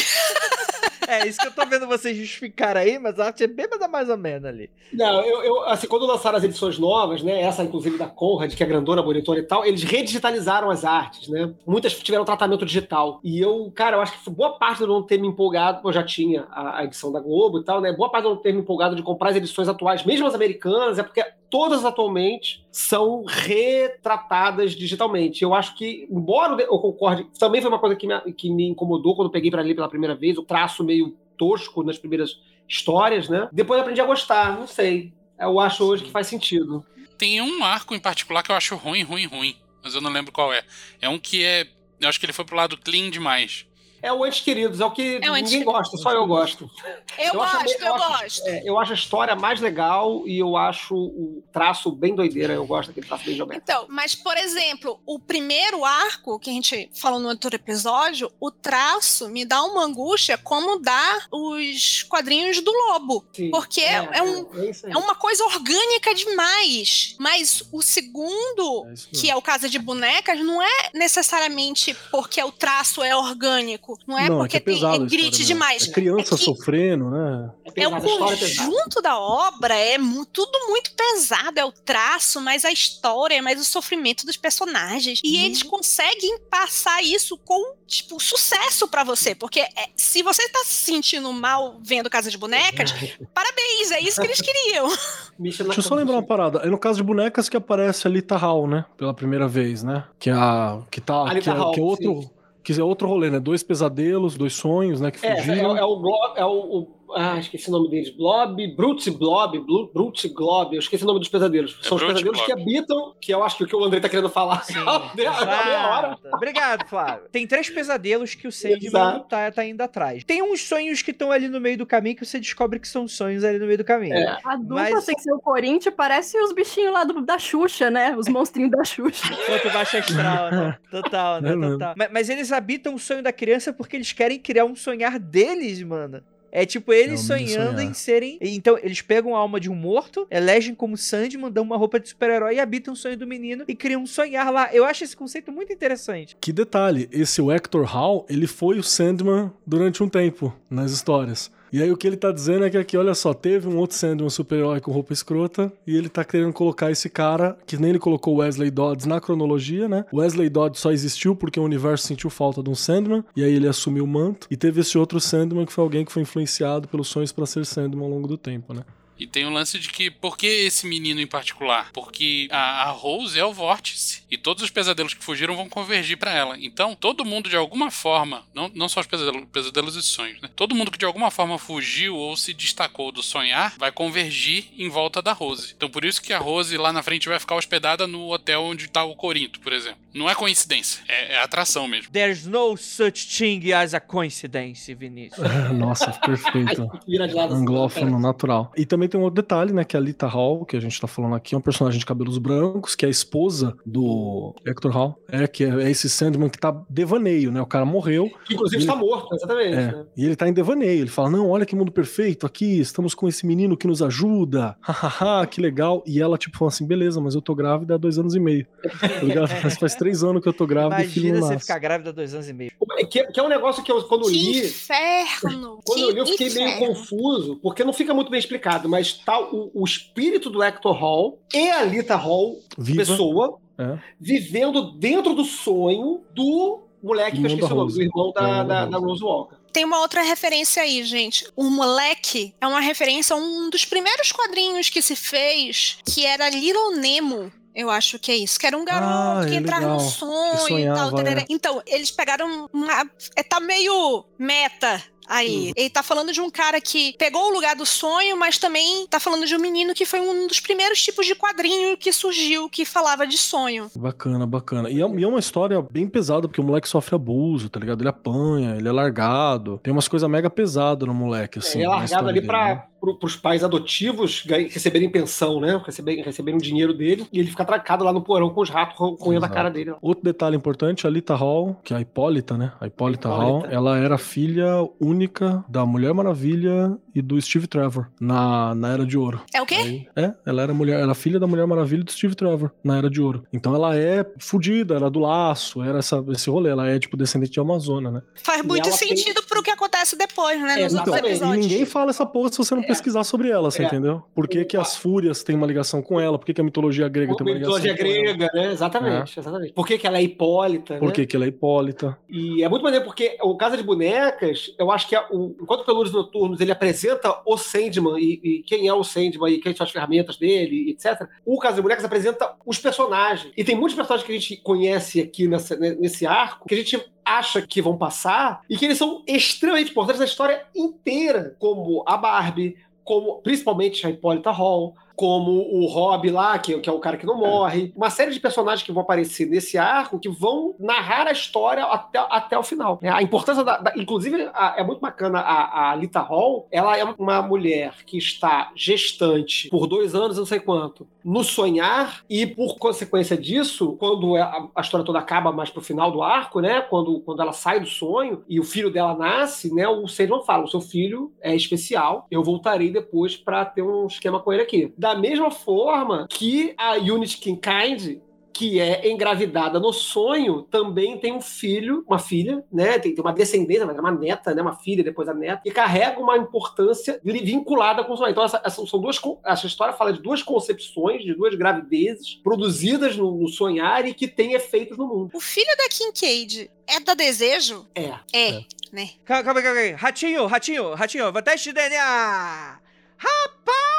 É, isso que eu tô vendo vocês justificar aí, mas a arte é bem mais, ou menos ali. Não, eu, eu, assim, quando lançaram as edições novas, né, essa inclusive da Conrad, que é grandona, bonitona e tal, eles redigitalizaram as artes, né? Muitas tiveram tratamento digital. E eu, cara, eu acho que boa parte eu não ter me empolgado, eu já tinha a, a edição da Globo e tal, né? Boa parte eu não ter me empolgado de comprar as edições atuais, mesmo as americanas, é porque todas atualmente são retratadas digitalmente. Eu acho que, embora eu concorde, também foi uma coisa que me, que me incomodou quando peguei para ler pela primeira vez, o traço meio tosco nas primeiras histórias, né? Depois eu aprendi a gostar, não sei. Eu acho hoje que faz sentido. Tem um arco em particular que eu acho ruim, ruim, ruim. Mas eu não lembro qual é. É um que é. Eu acho que ele foi pro lado clean demais. É o Antes Queridos, é o que É o ninguém gosta, só eu gosto. Eu, acho gosto, bem- eu, acho- gosto. é, eu acho a história mais legal e eu acho o traço bem doideira. Eu gosto daquele traço bem geométrico. Então, mas, por exemplo, o primeiro arco que a gente falou no outro episódio, o traço me dá uma angústia como dá os quadrinhos do Lobo. Sim. Porque é, é um, é aí. é uma coisa orgânica demais. Mas o segundo, É que é o Casa de Bonecas, não é necessariamente porque o traço é orgânico. Não é Não, porque que é tem é a história grit mesmo. demais. É criança É que- sofrendo, né? é o pesado, a história é conjunto da obra, é tudo muito pesado, é o traço, mas a história, mas o sofrimento dos personagens. E Uhum. eles conseguem passar isso com, tipo, sucesso pra você. Porque é, se você tá se sentindo mal vendo Casa de Bonecas, parabéns, é isso que eles queriam. Deixa eu só lembrar uma parada. É no caso de bonecas que aparece a Lita Hall, né? Pela primeira vez, né? Que é a. Que tá. A Que Lita é, Hall, que é outro. Que é outro rolê, né? Dois pesadelos, dois sonhos, né? Que É, é, fugiram. é o, glo- é o, o- Ah, esqueci o nome deles. Blob, Brute Blob, Blu- Brute Glob. Eu esqueci o nome dos pesadelos. É São os pesadelos Glob. que habitam, que eu acho que o que o André tá querendo falar. Sim, exato. Obrigado, Flávio. Tem três pesadelos que o Sandman tá, tá indo atrás. Tem uns sonhos que estão ali no meio do caminho que você descobre que são sonhos ali no meio do caminho. É. A dupla Mas- sem ser o Corinthians parece os bichinhos lá do- da Xuxa, né? Os monstrinhos da Xuxa. Quanto baixo astral, né? Total, né? É. Total. Mas, mas eles habitam o sonho da criança porque eles querem criar um sonhar deles, mano. É tipo eles É sonhando sonhar. em serem. Então, eles pegam a alma de um morto, elegem como Sandman, dão uma roupa de super-herói e habitam o sonho do menino e criam um sonhar lá. Eu acho esse conceito muito interessante. Que detalhe, esse Hector Hall, ele foi o Sandman durante um tempo nas histórias. E aí o que ele tá dizendo é que aqui, olha só, teve um outro Sandman super-herói com roupa escrota e ele tá querendo colocar esse cara, que nem ele colocou Wesley Dodds na cronologia, né? Wesley Dodds só existiu porque o universo sentiu falta de um Sandman e aí ele assumiu o manto. E teve esse outro Sandman que foi alguém que foi influenciado pelos sonhos pra ser Sandman ao longo do tempo, né? E tem o lance de que, por que esse menino em particular? Porque a, a Rose é o vórtice. E todos os pesadelos que fugiram vão convergir pra ela. Então, todo mundo de alguma forma, não, não só os pesadelos, pesadelos e sonhos, né? Todo mundo que de alguma forma fugiu ou se destacou do sonhar vai convergir em volta da Rose. Então, por isso que a Rose lá na frente vai ficar hospedada no hotel onde tá o Corinto, por exemplo. Não é coincidência, é, é atração mesmo. There's no such thing as a coincidence, Vinícius. Nossa, perfeito. Assim, Anglófono natural. E também tem um outro detalhe, né? Que a Lita Hall, que a gente tá falando aqui, é um personagem de cabelos brancos, que é a esposa do Hector Hall. É, que é esse Sandman que tá devaneio, né? O cara morreu. Que inclusive Ele- está morto, exatamente. É, né? e ele tá em devaneio. Ele fala: Não, olha que mundo perfeito aqui, estamos com esse menino que nos ajuda. Hahaha, que legal. E ela, tipo, fala assim: beleza, mas eu tô grávida há dois anos e meio. Tá ligado? Mas faz três anos que eu tô grávida Imagina você ficar grávida há dois anos e meio. Que, que é um negócio que eu, quando Que li. inferno! Quando que eu li, eu fiquei meio inferno. confuso, porque não fica muito bem explicado, mas tá o, o espírito do Hector Hall e a Lita Hall, Viva. pessoa, É. vivendo dentro do sonho do moleque que eu esqueci o nome, do irmão É, da, o irmão da, da. Rose Walker. Tem uma outra referência aí, gente. O moleque é uma referência a um dos primeiros quadrinhos que se fez, que era Little Nemo. Eu acho que é isso. Que era um garoto Ah, que é entrava legal. no sonho Que e tal. é. Então, eles pegaram uma. É, tá meio meta aí. Hum. Ele tá falando de um cara que pegou o lugar do sonho, mas também tá falando de um menino que foi um dos primeiros tipos de quadrinho que surgiu que falava de sonho. Bacana, bacana. E é, e é uma história bem pesada, porque o moleque sofre abuso, tá ligado? Ele apanha, ele é largado. Tem umas coisas mega pesadas no moleque, assim. é na largado ali dele, para né? Os pais adotivos receberem pensão, né? Receberem, receberem o dinheiro dele e ele fica trancado lá no porão com os ratos ro- roendo a cara dele. Outro detalhe importante, a Lita Hall, que é a Hipólita, né? A Hipólita Hipólita. Hall, ela era filha única da Mulher Maravilha e do Steve Trevor na, na Era de Ouro. É o quê? Aí- é, ela era mulher, era filha da Mulher Maravilha e do Steve Trevor na Era de Ouro. Então ela é fudida, era do laço, era essa, esse rolê. Ela é tipo descendente de Amazona, né? Faz E muito ela tem- sentido pro que acontece depois, né? Nos Exatamente. outros Então, e episódios. ninguém fala essa porra se você não pesquisar sobre ela, você É. entendeu? Por que, que as fúrias têm uma ligação com ela? Por que, que a mitologia grega tem uma ligação Mitologia com ela? grega, né? Exatamente, exatamente. Por que, que ela é Hipólita, Por né? que, ela é Hipólita? E é muito maneiro porque o Casa de Bonecas, eu acho que é o, enquanto Pelouros Noturnos ele apresenta o Sandman e, e quem é o Sandman e quem são as ferramentas dele, etc. O Casa de Bonecas apresenta os personagens. E tem muitos personagens que a gente conhece aqui nessa- nesse arco que a gente acha que vão passar e que eles são extremamente importantes na história inteira, como a Barbie, como principalmente a Hipólita Hall, como o Rob lá, que, que é o cara que não morre. Uma série de personagens que vão aparecer nesse arco que vão narrar a história até, até o final. É, A importância da. da- inclusive, a- é muito bacana a, a Lita Hall. Ela é uma mulher que está gestante por dois anos, não sei quanto, no sonhar, e por consequência disso, quando a, a história toda acaba mais pro final do arco, né? Quando, quando ela sai do sonho e o filho dela nasce, né? O Sandman fala: o seu filho é especial, eu voltarei depois para ter um esquema com ele aqui. Da mesma forma que a Unity Kinkind que é engravidada no sonho, também tem um filho, uma filha, né? Tem, tem uma descendência, mas é uma neta, né? Uma filha, depois a neta, e carrega uma importância vinculada com o sonho. Então, essa, essa- são duas, essa história fala de duas concepções, de duas gravidezes produzidas no, no sonhar e que têm efeitos no mundo. O filho da Kincaid é da Desejo? É. É, É. né? Calma, calma, calma. aí. Ratinho, ratinho, ratinho, vou teste de DNA. Rapaz!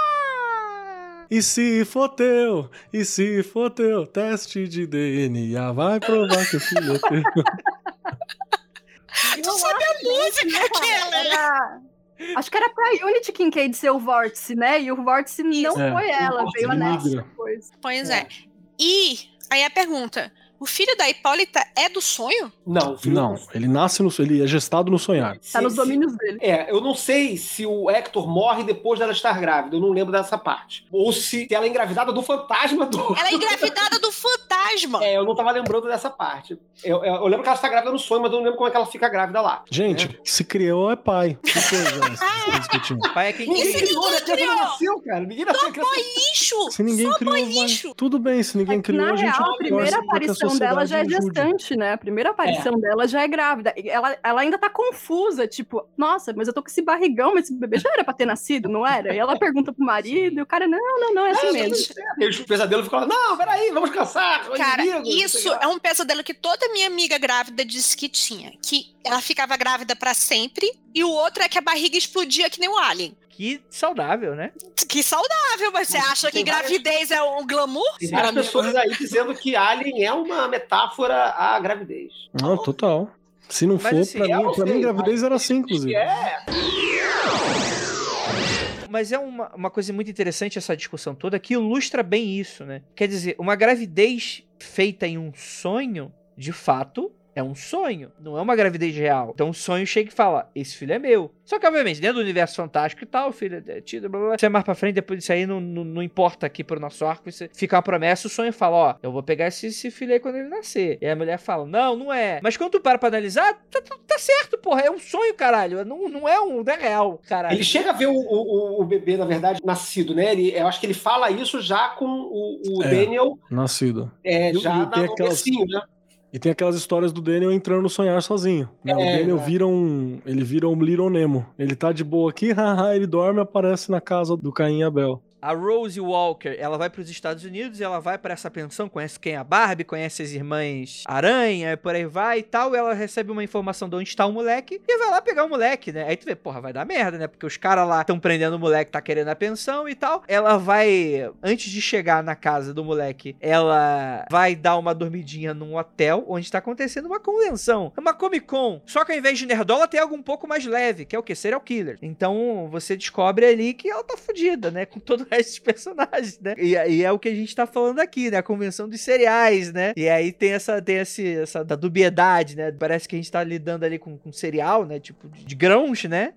E se for teu, e se for teu, teste de DNA vai provar que o filho é teu. Tu sabe a música aquela? Era, Acho que era pra Unity Kincaid ser o vórtice, né? E o vórtice não É, foi ela, veio a Nessa depois. Pois é. E aí a pergunta: o filho da Hipólita é do sonho? Não, o filho Não, ele nasce no ele é gestado no sonhar. Tá nos domínios dele. É, eu não sei se o Hector morre depois dela estar grávida, eu não lembro dessa parte. Ou se ela é engravidada do fantasma do. Ela é engravidada do fantasma. É, eu não tava lembrando dessa parte. Eu, eu- eu lembro que ela está grávida no sonho, mas eu não lembro como é que ela fica grávida lá. Gente, se criou é pai. Que coisa é? Pai é quem Ninguém criou, né? Criou. não nasceu, cara. Ninguém nasceu. a criança- Lixo! Se ninguém Só criou, lixo. Tudo bem, se ninguém que, criou, na a gente real, a primeira pra que a aparição dela já é gestante, né? A primeira aparição dela já é grávida. E Ela, ela ainda tá confusa, tipo, nossa, mas eu tô com esse barrigão, mas esse bebê já era pra ter nascido, não era? E ela pergunta pro marido, e o cara, não, não, não, é assim mesmo. E os pesadelos ficam lá, não, peraí, vamos caçar. o Cara, inimigo, isso o é um pesadelo que toda minha amiga grávida disse que tinha. Que ela ficava grávida pra sempre. E o outro é que a barriga explodia que nem o alien. Que saudável, né? Que saudável, mas você acha que gravidez é um glamour? Tem várias pessoas aí dizendo que Alien é uma metáfora à gravidez. Não, total. Se não Mas for, assim, pra, eu mim, não pra sei, mim, gravidez era assim, inclusive. É, Mas é uma, uma coisa muito interessante essa discussão toda que ilustra bem isso, né? Quer dizer, uma gravidez feita em um sonho, de fato, é um sonho, não é uma gravidez real. Então o sonho chega e fala: esse filho é meu. Só que, obviamente, dentro do universo fantástico e tal, o filho é tido, blá blá blá. Você mais pra frente, depois disso aí não, não, não importa aqui pro nosso arco. Isso fica uma promessa, o sonho fala: ó, eu vou pegar esse, esse filho aí quando ele nascer. E a mulher fala: não, não é. Mas quando tu para pra analisar, tá, tá- tá certo, porra, é um sonho, caralho. Não, não é um, não é real, caralho. Ele chega a ver o, o, o bebê, na verdade, nascido, né? Ele, eu acho que ele fala isso já com o, o É. Daniel, Nascido. é, já e na, tem no aquelas- né? E tem aquelas histórias do Daniel entrando no sonhar sozinho. né? o É, Daniel é. vira um. Ele vira um Little Nemo. Ele tá de boa aqui, haha, ele dorme e aparece na casa do Caim e Abel. A Rose Walker, ela vai para os Estados Unidos e ela vai para essa pensão, conhece quem é a Barbie, conhece as irmãs Aranha, por aí vai e tal. Ela recebe uma informação de onde está o moleque e vai lá pegar o moleque, né? Aí tu vê, porra, vai dar merda, né? Porque os caras lá estão prendendo o moleque, tá querendo a pensão e tal. Ela vai, antes de chegar na casa do moleque, ela vai dar uma dormidinha num hotel onde está acontecendo uma convenção, uma Comic Con. Só que ao invés de nerdola, tem algo um pouco mais leve, que é o que? Serial killer. Então você descobre ali que ela tá fodida, né? Com todo dos personagens, né? E, e é o que a gente tá falando aqui, né? A convenção dos cereais, né? E aí tem essa, tem esse, essa da dubiedade, né? Parece que a gente tá lidando ali com, com cereal, né? Tipo, de, de grãos, né?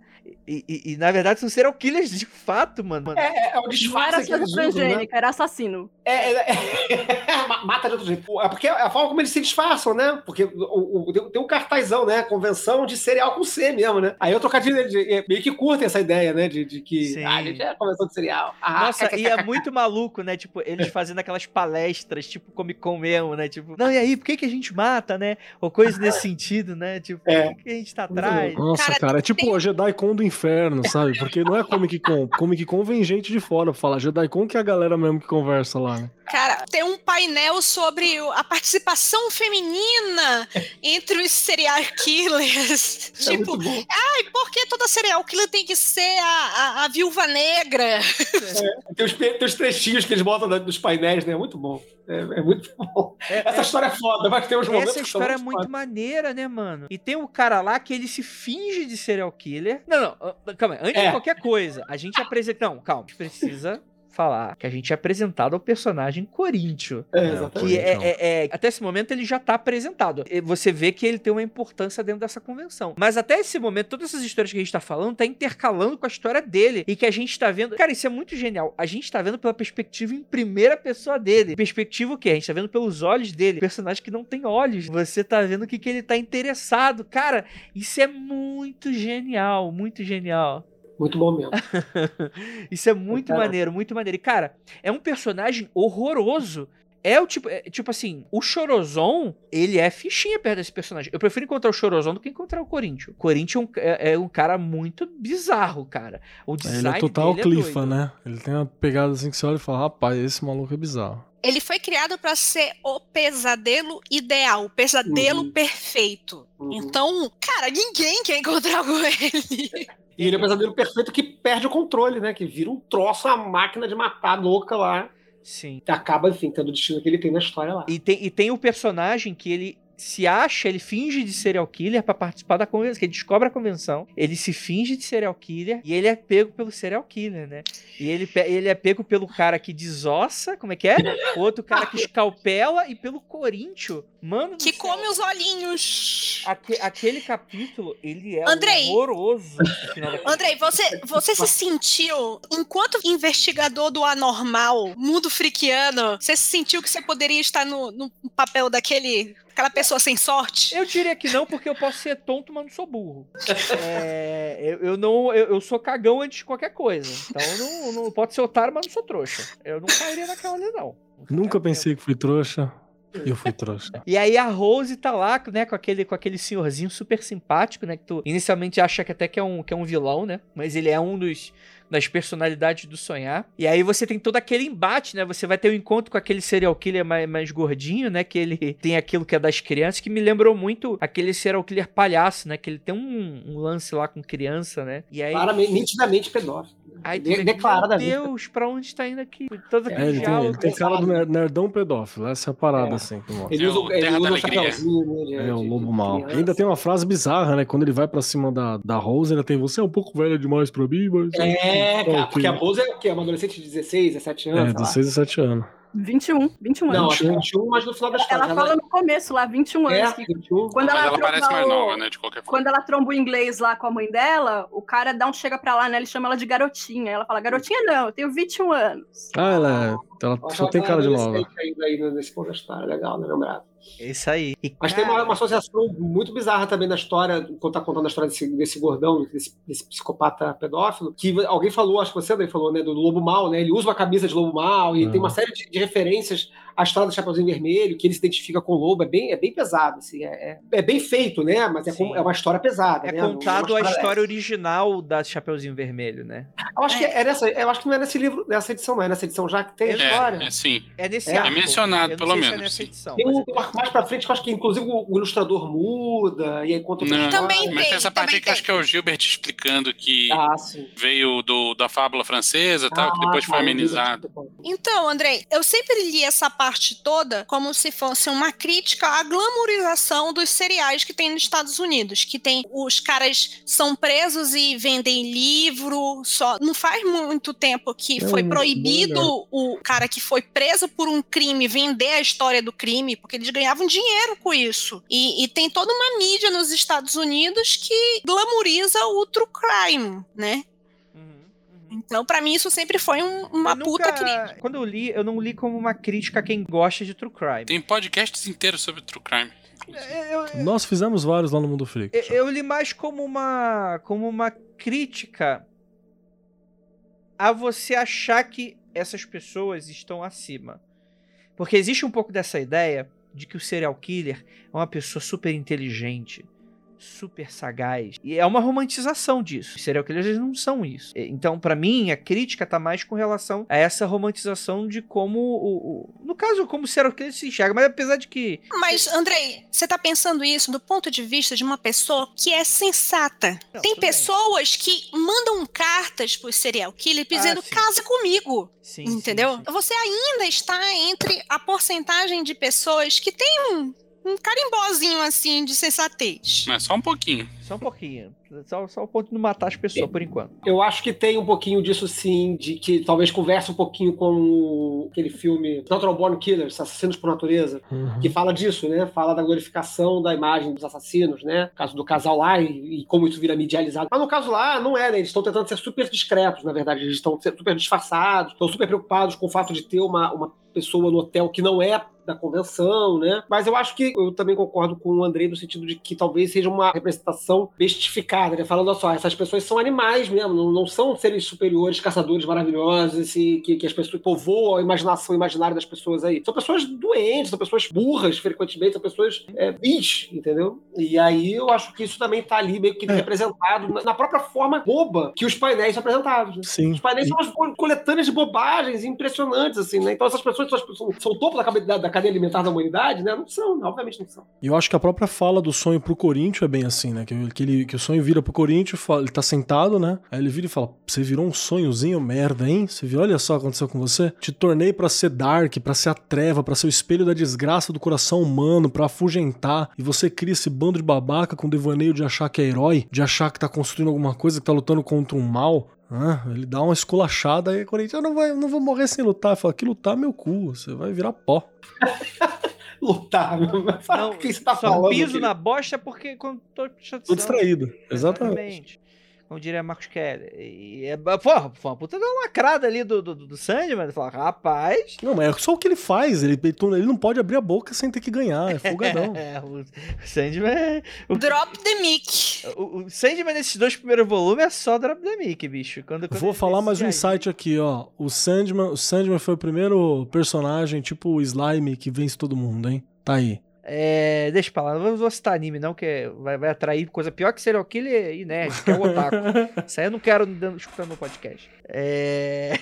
E, e- e, na verdade são serial killers de fato, mano. É, é, é o Não disfarce era que eles coisa usam, né? transgênica, era assassino. É, é, é, ma- mata de outro jeito. É porque é a forma como eles se disfarçam, né? Porque o, o- tem, um cartazão, né? Convenção de cereal com C mesmo, né? Aí eu trocadilho de, de, meio que curtem essa ideia, né? De, de que Sim. ah, a gente é convenção de cereal. Ah, Nossa, e é muito maluco, né? Tipo, eles fazendo aquelas palestras, tipo Comic Con mesmo, né? Tipo, não, e aí, por que, que a gente mata, né? Ou coisa nesse sentido, né? Tipo, É. por que, que a gente tá atrás? Nossa, Cara, cara, é tipo tem- Jedi Con do inferno, sabe? Porque não é Comic Con. Comic Con vem gente de fora pra falar. Jedi Con que é a galera mesmo que conversa lá, né? Cara, tem um painel sobre a participação feminina entre os serial killers. É tipo, ai, por que toda serial killer tem que ser a, a, a viúva negra? Tem os, tem os trechinhos que eles botam dos painéis, né? É muito bom. É, é muito bom. É- Essa história é foda, mas tem uns momentos Essa que são história é muito foda. maneira, né, mano? E tem um cara lá que ele se finge de serial killer. Não, não, ah, calma aí. Antes É. de qualquer coisa, a gente apresenta. Não, calma. A gente precisa falar que a gente é apresentado ao personagem Coríntio. É, exatamente. Que é, é- é- até esse momento ele já tá apresentado. E Você vê que ele tem uma importância dentro dessa convenção. Mas até esse momento, todas essas histórias que a gente tá falando tá intercalando com a história dele. E que a gente tá vendo. Cara, isso é muito genial. A gente tá vendo pela perspectiva em primeira pessoa dele. Perspectiva o quê? A gente tá vendo pelos olhos dele. Personagem que não tem olhos. Você tá vendo o que, que ele tá interessado. Cara, isso é muito genial. Muito genial. Muito bom mesmo. Isso é muito maneiro, muito maneiro. E, cara, é um personagem horroroso. É o tipo, é, tipo assim, o Chorozon, ele é fichinha perto desse personagem. Eu prefiro encontrar o Chorozon do que encontrar o Corinthians. O Corinthians é um, é- é um cara muito bizarro, cara. O design Ele é total dele é clifa, doido. né? Ele tem uma pegada assim que você olha e fala, rapaz, esse maluco é bizarro. Ele foi criado pra ser o pesadelo ideal, o pesadelo Uhum. perfeito. Uhum. Então, cara, ninguém quer encontrar com ele. E ele é o pesadelo perfeito que perde o controle, né? Que vira um troço, uma máquina de matar louca lá. Sim. Que acaba, enfim, tendo o destino que ele tem na história lá. E tem, e tem o personagem que ele se acha, ele finge de serial killer pra participar da convenção, que ele descobre a convenção, ele se finge de serial killer e ele é pego pelo serial killer, né? E ele, ele é pego pelo cara que desossa, como é que é? O outro cara que escalpela e pelo Corinthians. Mano Que céu. come os olhinhos. Aque- aquele capítulo, ele é Andrei. horroroso. Andrei, você, você se sentiu, enquanto investigador do anormal, mundo friquiano, você se sentiu que você poderia estar no, no papel daquele. Aquela pessoa sem sorte? Eu diria que não, porque eu posso ser tonto, mas não sou burro. É, eu, eu não, eu, eu sou cagão antes de qualquer coisa. Então eu não, não pode ser otário, mas não sou trouxa. Eu não cairia naquela ali, não. Nunca pensei que fui trouxa. E eu fui trouxa. E aí a Rose tá lá, né, com aquele, com aquele senhorzinho super simpático, né, que tu inicialmente acha que até que é um, que é um vilão, né, mas ele é um dos das personalidades do sonhar. E aí você tem todo aquele embate, né, você vai ter um encontro com aquele serial killer mais, mais gordinho, né, que ele tem aquilo que é das crianças, que me lembrou muito aquele serial killer palhaço, né, que ele tem um, um lance lá com criança, né, e aí... Claramente, nitidamente pedófilo. Aí tu De- vê, declaradamente. Meu Deus, pra onde tá indo aqui? Todo É, aquele ele tem, ele tem cara do ner- nerdão pedófilo. Essa é a parada, É. assim. que mostra. Ele É usa, o ele Terra usa da o Alegria. chapéuzinho, né? É, o lobo mal. Ainda tem uma frase bizarra, né? Quando ele vai pra cima da, da Rose, ainda tem você é um pouco velha demais pra mim, mas. É, Tá cara, ok." porque a Rose é o quê? Uma adolescente de 16, 17 anos? É, sei lá. 16 e 17 anos. 21, 21 Não, anos. acho que é 21, mas no final da história. Ela fala no começo lá, 21 é, anos. que 21. quando Mas ela, ela parece mais o- nova, né? De qualquer forma. Quando ela tromba o inglês lá com a mãe dela, o cara dá um chega pra lá, né? Ele chama ela de garotinha. Ela fala, garotinha não, eu tenho 21 anos. Ah, ela é. Ela só que tem ela cara de tá nova. Ainda aí nesse ponto da história, legal, né, lembrado? Isso aí. E, Mas tem uma, cara, uma associação muito bizarra também na história, quando tá contando a história desse, desse gordão, desse, desse psicopata pedófilo, que alguém falou, acho que você também falou, né, do lobo mal, né? Ele usa uma camisa de lobo mal e Ah. tem uma série de, de referências à história do Chapeuzinho Vermelho, que ele se identifica com o lobo, é bem, é bem pesado, assim, é, é, é bem feito, né? Mas é, como- é uma história pesada, É né? não é contado a história original da Chapeuzinho Vermelho, né? Eu acho que é nessa, eu acho que não é nesse livro, nessa edição, não é nessa edição já que tem a história. É, é sim. É nesse É arco. mencionado, pelo menos, É nessa sim. edição, Tem um um arco mais pra frente que eu acho que inclusive o, o ilustrador muda, e aí conta outra Não. Também mas tem, essa parte que eu acho que é o Gilbert explicando que Ah, sim. veio do, da fábula francesa e tal, que Ah, depois foi eu vi amenizado. Então, Andrei, eu sempre li essa parte toda como se fosse uma crítica à glamourização dos cereais que tem nos Estados Unidos, que tem os caras são presos e vendem livro, só não faz muito tempo que É foi proibido o cara que foi preso por um crime vender a história do crime, porque eles ganhavam dinheiro com isso. E, e tem toda uma mídia nos Estados Unidos que glamouriza o true crime, né? Então, pra mim, isso sempre foi um- uma Eu puta nunca- crítica. Quando eu li, eu não li como uma crítica a quem gosta de true crime. Tem podcasts inteiros sobre True Crime. Eu, eu- Nós fizemos vários lá no Mundo Freak. eu- eu li mais como uma, como uma crítica a você achar que essas pessoas estão acima. Porque existe um pouco dessa ideia de que o serial killer é uma pessoa super inteligente, super sagaz. E é uma romantização disso. Os serial killers eles não são isso. Então, pra mim, a crítica tá mais com relação a essa romantização de como o, o- no caso, como o serial killer se enxerga, mas apesar de que Mas, Andrei, você tá pensando isso do ponto de vista de uma pessoa que é sensata. Não, Tem tudo bem. pessoas que mandam cartas pro serial killer dizendo Ah, casa comigo, Sim, entendeu? sim, sim. Você ainda está entre a porcentagem de pessoas que tem um, um carimbozinho assim de sensatez. Mas só um pouquinho. Só um pouquinho. Só, só o ponto de não matar as pessoas por enquanto. Eu acho que tem um pouquinho disso sim, de que talvez converse um pouquinho com aquele filme Natural Born Killers, Assassinos por Natureza, Uhum. que fala disso, né? Fala da glorificação da imagem dos assassinos, né? No caso do casal lá e, e como isso vira medializado. Mas no caso lá, não é, né? Eles estão tentando ser super discretos, na verdade. Eles estão super disfarçados, estão super preocupados com o fato de ter uma, uma pessoa no hotel que não é da convenção, né? Mas eu acho que eu também concordo com o Andrei no sentido de que talvez seja uma representação bestificada, né? Falando só, essas pessoas são animais mesmo, não, não são seres superiores, caçadores maravilhosos, esse, que, que as pessoas povoam a imaginação imaginária das pessoas aí. São pessoas doentes, são pessoas burras, frequentemente, são pessoas é, bis, entendeu? E aí eu acho que isso também tá ali meio que É. representado na, própria forma boba que os painéis são apresentados. Né? Sim. Os painéis E- são umas co- coletâneas de bobagens impressionantes, assim, né? Então essas pessoas são, são, são o topo da, da, da cadeia alimentar da humanidade, né? Não são, né? obviamente não são. E eu acho que a própria fala do sonho pro Corinthians é bem assim, né? Que que, ele, que o sonho vira pro Corinthians, ele tá sentado, né? Aí ele vira e fala: Você virou um sonhozinho merda, hein? Você viu? Olha só o que aconteceu com você. Te tornei pra ser dark, pra ser a treva, pra ser o espelho da desgraça do coração humano, pra afugentar. E você cria esse bando de babaca com devaneio de achar que é herói, de achar que tá construindo alguma coisa, que tá lutando contra um mal. Ah, ele dá uma esculachada e o Corinthians, eu não, vai, não vou morrer sem lutar. Fala, que lutar é meu cu, você vai virar pó. Lutar. Não, o que você tá só falando? piso aqui? na bosta porque quando tô. Tô distraído. Exatamente. Como diria Marcos Keller. E é, porra, foi uma puta de uma lacrada ali do, do, do Sandman. Fala, rapaz. Não, mas é só o que ele faz. Ele, ele não pode abrir a boca sem ter que ganhar. É folgadão. É, o Sandman é. O, Drop the mic. o, o Sandman nesses dois primeiros volumes é só Drop the Mic, bicho. Quando, quando Vou falar mais um insight aqui, ó. O Sandman, o Sandman foi o primeiro personagem, tipo o Slime, que vence todo mundo, hein? Tá aí. É, deixa pra lá, não vou- citar anime, não, que vai, vai atrair coisa pior que serial killer e nerd, que é o otaku. Isso aí eu não quero dando- escutando no podcast. É...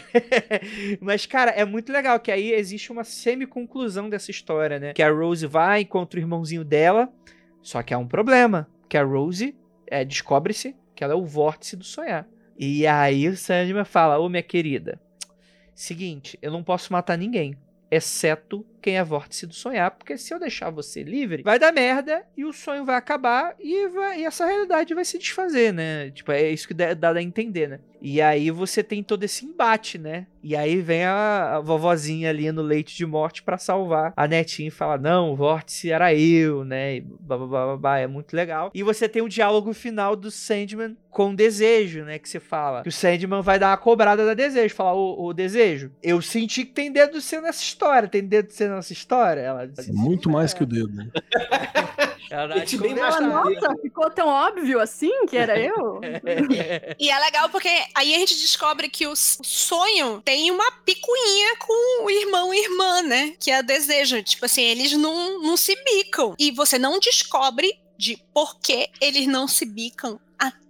Mas, cara, é muito legal que aí existe uma semi-conclusão dessa história, né? Que a Rose vai, encontra o irmãozinho dela, só que há um problema, que a Rose é, descobre-se que ela é o vórtice do sonhar. E aí o Sandman fala, ô minha querida, seguinte, eu não posso matar ninguém, exceto quem é vórtice do sonhar, porque se eu deixar você livre, vai dar merda e o sonho vai acabar e, vai- e essa realidade vai se desfazer, né? Tipo, é isso que dá, dá a entender, né? E aí você tem todo esse embate, né? E aí vem a, a vovozinha ali no leite de morte pra salvar a netinha e fala: Não, o vórtice era eu, né? E babá, babá, é muito legal. E você tem o diálogo final do Sandman com o desejo, né? Que você fala que o Sandman vai dar uma cobrada da desejo. Falar: ô, desejo, eu senti que tem dedo seu nessa história. Tem dedo seu nessa história? Ela disse, Muito mais "É." que o dedo. né? Ela dá Gente, de bem mais conversar. Nossa, ficou tão óbvio assim que era eu? E é legal porque aí a gente descobre que o sonho tem uma picuinha com o irmão e irmã, né? Que é o desejo. Tipo assim, eles não, não se bicam. E você não descobre de por que eles não se bicam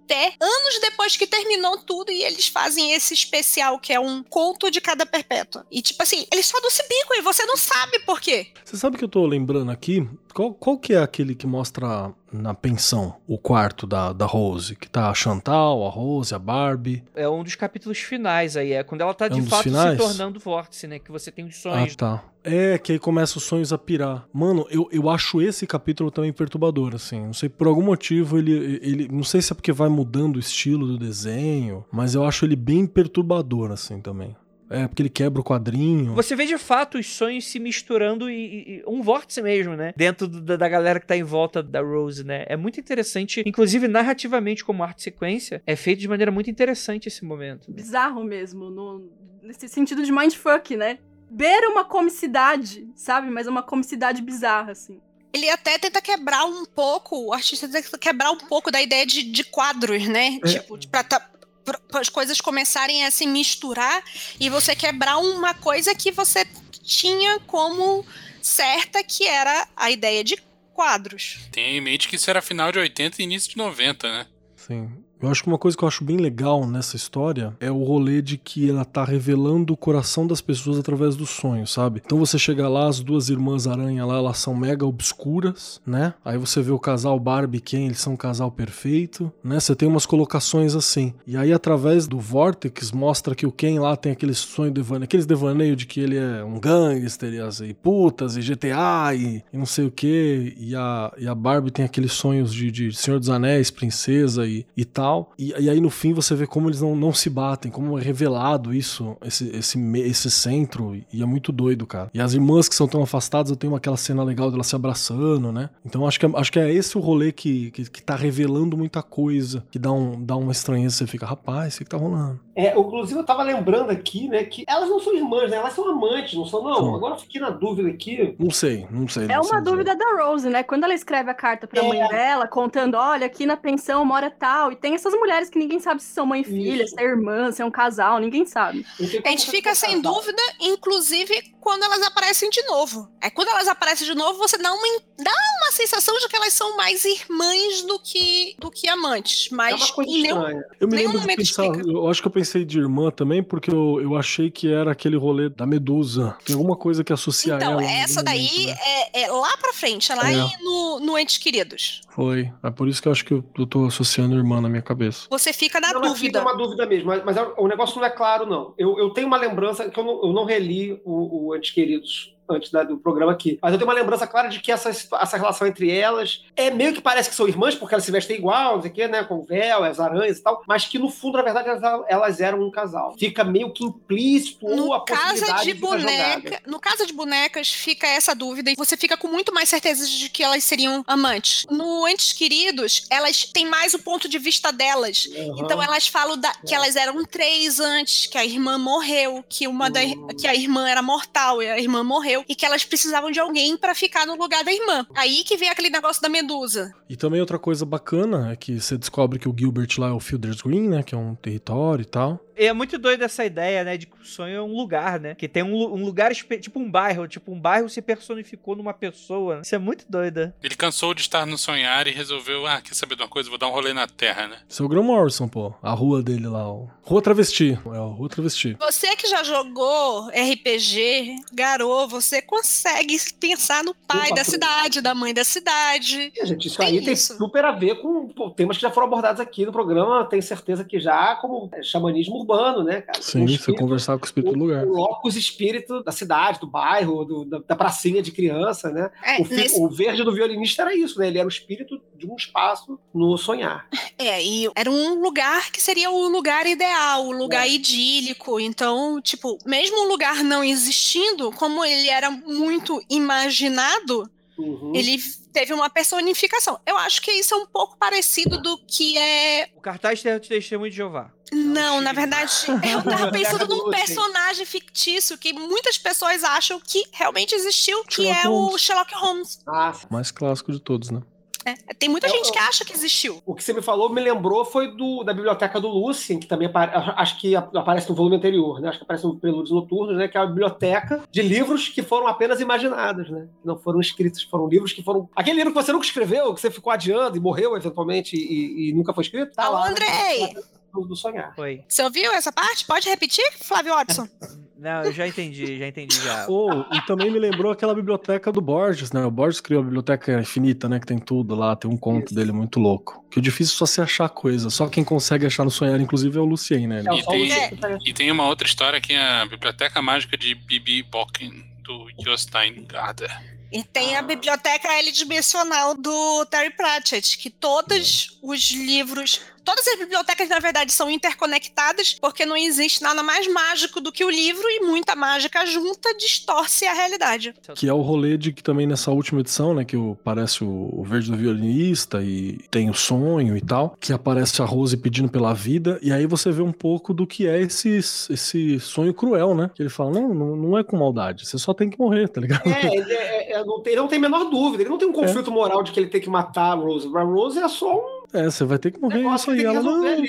até anos depois que terminou tudo e eles fazem esse especial que é um conto de cada perpétua. E tipo assim, eles só não se bicam e você não sabe por quê. Você sabe que eu tô lembrando aqui? Qual, qual que é aquele que mostra na pensão o quarto da, da Rose? Que tá a Chantal, a Rose, a Barbie. É um dos capítulos finais aí. É quando ela tá É de um fato se tornando vórtice, né? Que você tem os sonhos. Ah, tá. É, que aí começa os sonhos a pirar. Mano, eu, eu acho esse capítulo também perturbador, assim. Não sei, por algum motivo ele, ele. Não sei se é porque vai mudando o estilo do desenho, mas eu acho ele bem perturbador, assim, também. É, porque ele quebra o quadrinho. Você vê de fato os sonhos se misturando e, e- um vórtice mesmo, né? Dentro do- da, galera que tá em volta da Rose, né? É muito interessante, inclusive narrativamente como arte sequência, é feito de maneira muito interessante esse momento. Bizarro mesmo, no, nesse sentido de mindfuck, né? Beira uma comicidade, sabe? Mas é uma comicidade bizarra, assim. Ele até tenta quebrar um pouco, o artista tenta quebrar um pouco da ideia de, de quadros, né? É. Tipo, de- pra, tá- pra as coisas começarem a se misturar e você quebrar uma coisa que você tinha como certa, que era a ideia de quadros. Tenha em mente que isso era final de 80 e início de 90, né? Sim. Eu acho que uma coisa que eu acho bem legal nessa história é o rolê de que ela tá revelando o coração das pessoas através do sonho, sabe? Então você chega lá, as duas irmãs aranha lá, elas são mega obscuras, né? Aí você vê o casal Barbie Ken, eles são um casal perfeito, né? Você tem umas colocações assim. E aí através do Vortex mostra que o Ken lá tem aquele sonho devaneio, aqueles devaneio de que ele é um gangster e, as, putas e GTA e, e não sei o que. E a, e a Barbie tem aqueles sonhos de, de Senhor dos Anéis, princesa e, e tal. E, e aí no fim você vê como eles não, não se batem, como é revelado isso, esse, esse, esse centro. E é muito doido, cara. E as irmãs que são tão afastadas, eu tenho aquela cena legal delas se abraçando, né? Então acho que, é- acho que é esse o rolê que, que, que tá revelando muita coisa, que dá, um, dá uma estranheza. Você fica, rapaz, o que, que tá rolando? É, inclusive eu tava lembrando aqui, né, que elas não são irmãs, né? Elas são amantes, não são, não. São. Agora eu fiquei na dúvida aqui. Não sei, não sei. É não uma sei dizer. dúvida da Rose, né? Quando ela escreve a carta pra É. mãe dela, contando, olha, aqui na pensão mora tal, e tem essas mulheres que ninguém sabe se são mãe e filha, se é irmã, se é um casal, ninguém sabe. A gente fica sem dúvida, inclusive quando elas aparecem de novo. É quando elas aparecem de novo, você dá uma, dá uma sensação de que elas são mais irmãs do que, do que amantes. É Mas coisa em nenhum. Eu me Nenhum lembro momento pensar, explica. eu acho que eu pensei de irmã também, porque eu, eu achei que era aquele rolê da Medusa. Tem alguma coisa que associa Então, ela. em essa daí momento, né? é, é lá pra frente, é lá É. no, no Entes Queridos. Foi. É por isso que eu acho que eu, eu tô associando irmã na minha cabeça. Você fica na Não, dúvida. fica uma dúvida mesmo, mas, mas é- o negócio não é claro, não. Eu, eu tenho uma lembrança que eu não, eu não reli o, o Antes Queridos antes da- do programa aqui, mas eu tenho uma lembrança clara de que essa, essa relação entre elas é meio que parece que são irmãs, porque elas se vestem igual, não sei o quê, né, com véu, as aranhas e tal, mas que no fundo, na verdade, elas, elas eram um casal. Fica meio que implícito No a possibilidade de boneca, no caso de bonecas fica essa dúvida e você fica com muito mais certeza de que elas seriam amantes. No Entes Queridos, elas têm mais o ponto de vista delas. Aham. Então elas falam da- que elas eram três antes, que a irmã morreu, que uma da, Hum. que a irmã era mortal e a irmã morreu e que elas precisavam de alguém pra ficar no lugar da irmã. Aí que vem aquele negócio da Medusa. E também outra coisa bacana é que você descobre que o Gilbert lá é o Fielder's Green, né? Que é um território e tal. E é muito doido essa ideia, né, de que o sonho é um lugar, né? Que tem um, um lugar, tipo um bairro, tipo um bairro se personificou numa pessoa. Isso é muito doido. Ele cansou de estar no sonhar e resolveu, ah, quer saber de uma coisa? Vou dar um rolê na Terra, né? Esse é o Graham Morrison, pô. A rua dele lá. O... Rua Travesti. É a Rua Travesti. Você que já jogou RPG, Garou, você consegue pensar no pai Opa, da cidade, da mãe da cidade. É, gente, isso Tem aí tem isso. super a ver com temas que já foram abordados aqui no programa, tenho certeza que já, como é, xamanismo urbano, né, cara? Sim, O você espírito- conversar com o espírito do lugar. O locus espírito da cidade, do bairro, do- da, da pracinha de criança, né? É, O, fi- nesse- o verde do violinista era isso, né? Ele era o espírito de um espaço no sonhar. é, e era um lugar que seria o lugar ideal, o lugar É. idílico. Então, tipo, mesmo o lugar não existindo, como ele era muito imaginado, Uhum. ele teve uma personificação. Eu acho que isso é um pouco parecido do que é. O cartaz tem o testemunho de Jeová. Não, na verdade, eu tava pensando num personagem fictício que muitas pessoas acham que realmente existiu, que Sherlock é o Holmes. Sherlock Holmes. Ah, O mais clássico de todos, né? É, tem muita Eu- gente que acha que existiu. o que você me falou me lembrou foi do, da biblioteca do Lucien, que também acho que ap- aparece no volume anterior, né? Acho que aparece no Prelúdios Noturnos, né? Que é a biblioteca de livros que foram apenas imaginados, né? Que não foram escritos, foram livros que foram. Aquele livro que você nunca escreveu, que você ficou adiando e morreu eventualmente e, e nunca foi escrito, tá Alô, lá. Andrei! Do, do sonhar. Foi. Você ouviu essa parte? Pode repetir, Flávio Watson? Não, eu já entendi, já entendi já. Ou, e também me lembrou aquela biblioteca do Borges, né? O Borges criou a biblioteca infinita, né? Que tem tudo lá, tem um conto Isso. dele muito louco. Que o difícil é só se achar coisa. Só quem consegue achar no sonhar, inclusive, é o Lucien, né? É, E tem- tá- E tem uma outra história que é a Biblioteca Mágica de Bibi Bokken, do Jostein Garda. E tem a biblioteca L-dimensional do Terry Pratchett, que todos os livros. Todas as bibliotecas, na verdade, são interconectadas, porque não existe nada mais mágico do que o livro e muita mágica junta distorce a realidade. Que é o rolê de que também nessa última edição, né? Que aparece o, verde do violinista e tem o sonho e tal. Que aparece a Rose pedindo pela vida. E aí você vê um pouco do que é esse, esse sonho cruel, né? Que ele fala: não, não, é com maldade. Você só tem que morrer, tá ligado? É, ele, é- é- não tem, ele não tem a menor dúvida. Ele não tem um conflito moral de que ele tem que matar a Rose. A Rose é só um É, você vai ter que morrer isso aí. Ela não. ali.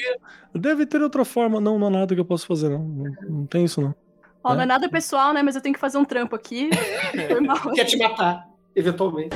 Deve ter outra forma. Não, não há nada que eu possa fazer, não. Não, não tem isso, não. Ó, não É. é nada pessoal, né? Mas eu tenho que fazer um trampo aqui. Foi mal. Quer te matar, eventualmente.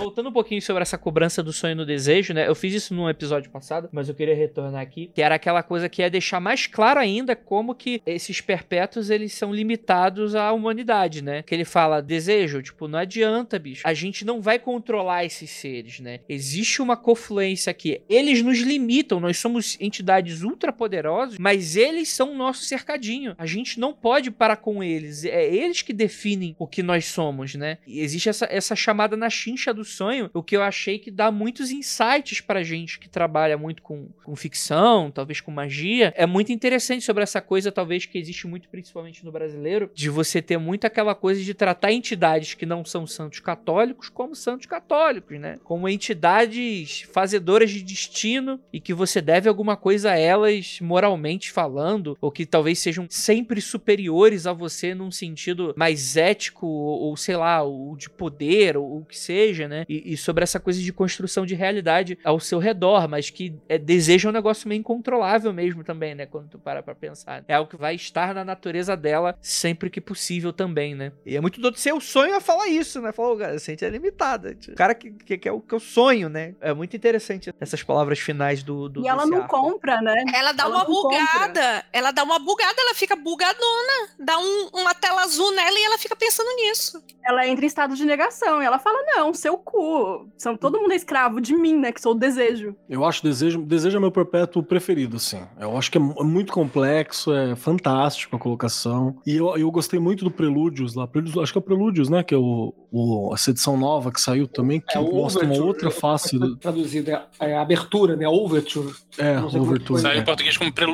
Voltando um pouquinho sobre essa cobrança do sonho no desejo, né? Eu fiz isso num episódio passado, mas eu queria retornar aqui, que era aquela coisa que é deixar mais claro ainda como que esses perpétuos eles são limitados à humanidade, né? Que ele fala desejo, tipo, não adianta, bicho. A gente não vai controlar esses seres, né? Existe uma confluência aqui. Eles nos limitam, nós somos entidades ultrapoderosas, mas eles são o nosso cercadinho. A gente não pode parar com eles. É eles que definem o que nós somos, né? E existe essa, essa chamada na chincha do sonho, o que eu achei que dá muitos insights pra gente que trabalha muito com, com ficção, talvez com magia. É muito interessante sobre essa coisa, talvez, que existe muito, principalmente no brasileiro, de você ter muito aquela coisa de tratar entidades que não são santos católicos como santos católicos, né? Como entidades fazedoras de destino e que você deve alguma coisa a elas moralmente falando, ou que talvez sejam sempre superiores a você num sentido mais ético, ou, ou sei lá, ou de poder, ou o que seja, né? Né? E, e sobre essa coisa de construção de realidade ao seu redor, mas que é, deseja um negócio meio incontrolável mesmo também, né? Quando tu para pra pensar. É algo que vai estar na natureza dela sempre que possível também, né? E é muito doido ser o sonho a falar isso, né? Falou, cara, a gente é limitada. O cara que, que, que é o que eu sonho, né? É muito interessante essas palavras finais do. do E ela não arco. compra, né? Ela dá Ela uma não compra. bugada. Ela dá uma bugada, ela fica bugadona. Dá um- uma tela azul nela e ela fica pensando nisso. Ela entra em estado de negação e ela fala: Não, seu cu. São, todo mundo é escravo de mim, né? Que sou o desejo. Eu acho desejo, desejo é meu perpétuo preferido, assim. Eu acho que é mu- muito complexo, é fantástico a colocação. E eu, eu gostei muito do Prelúdios lá. Prelúdios, acho que é o Prelúdios, né? Que é o, o- essa edição nova que saiu também, que É, mostra uma outra face do. Traduzido, é, é a abertura, né? Overture. É, Overture. Saiu em é. português como singular.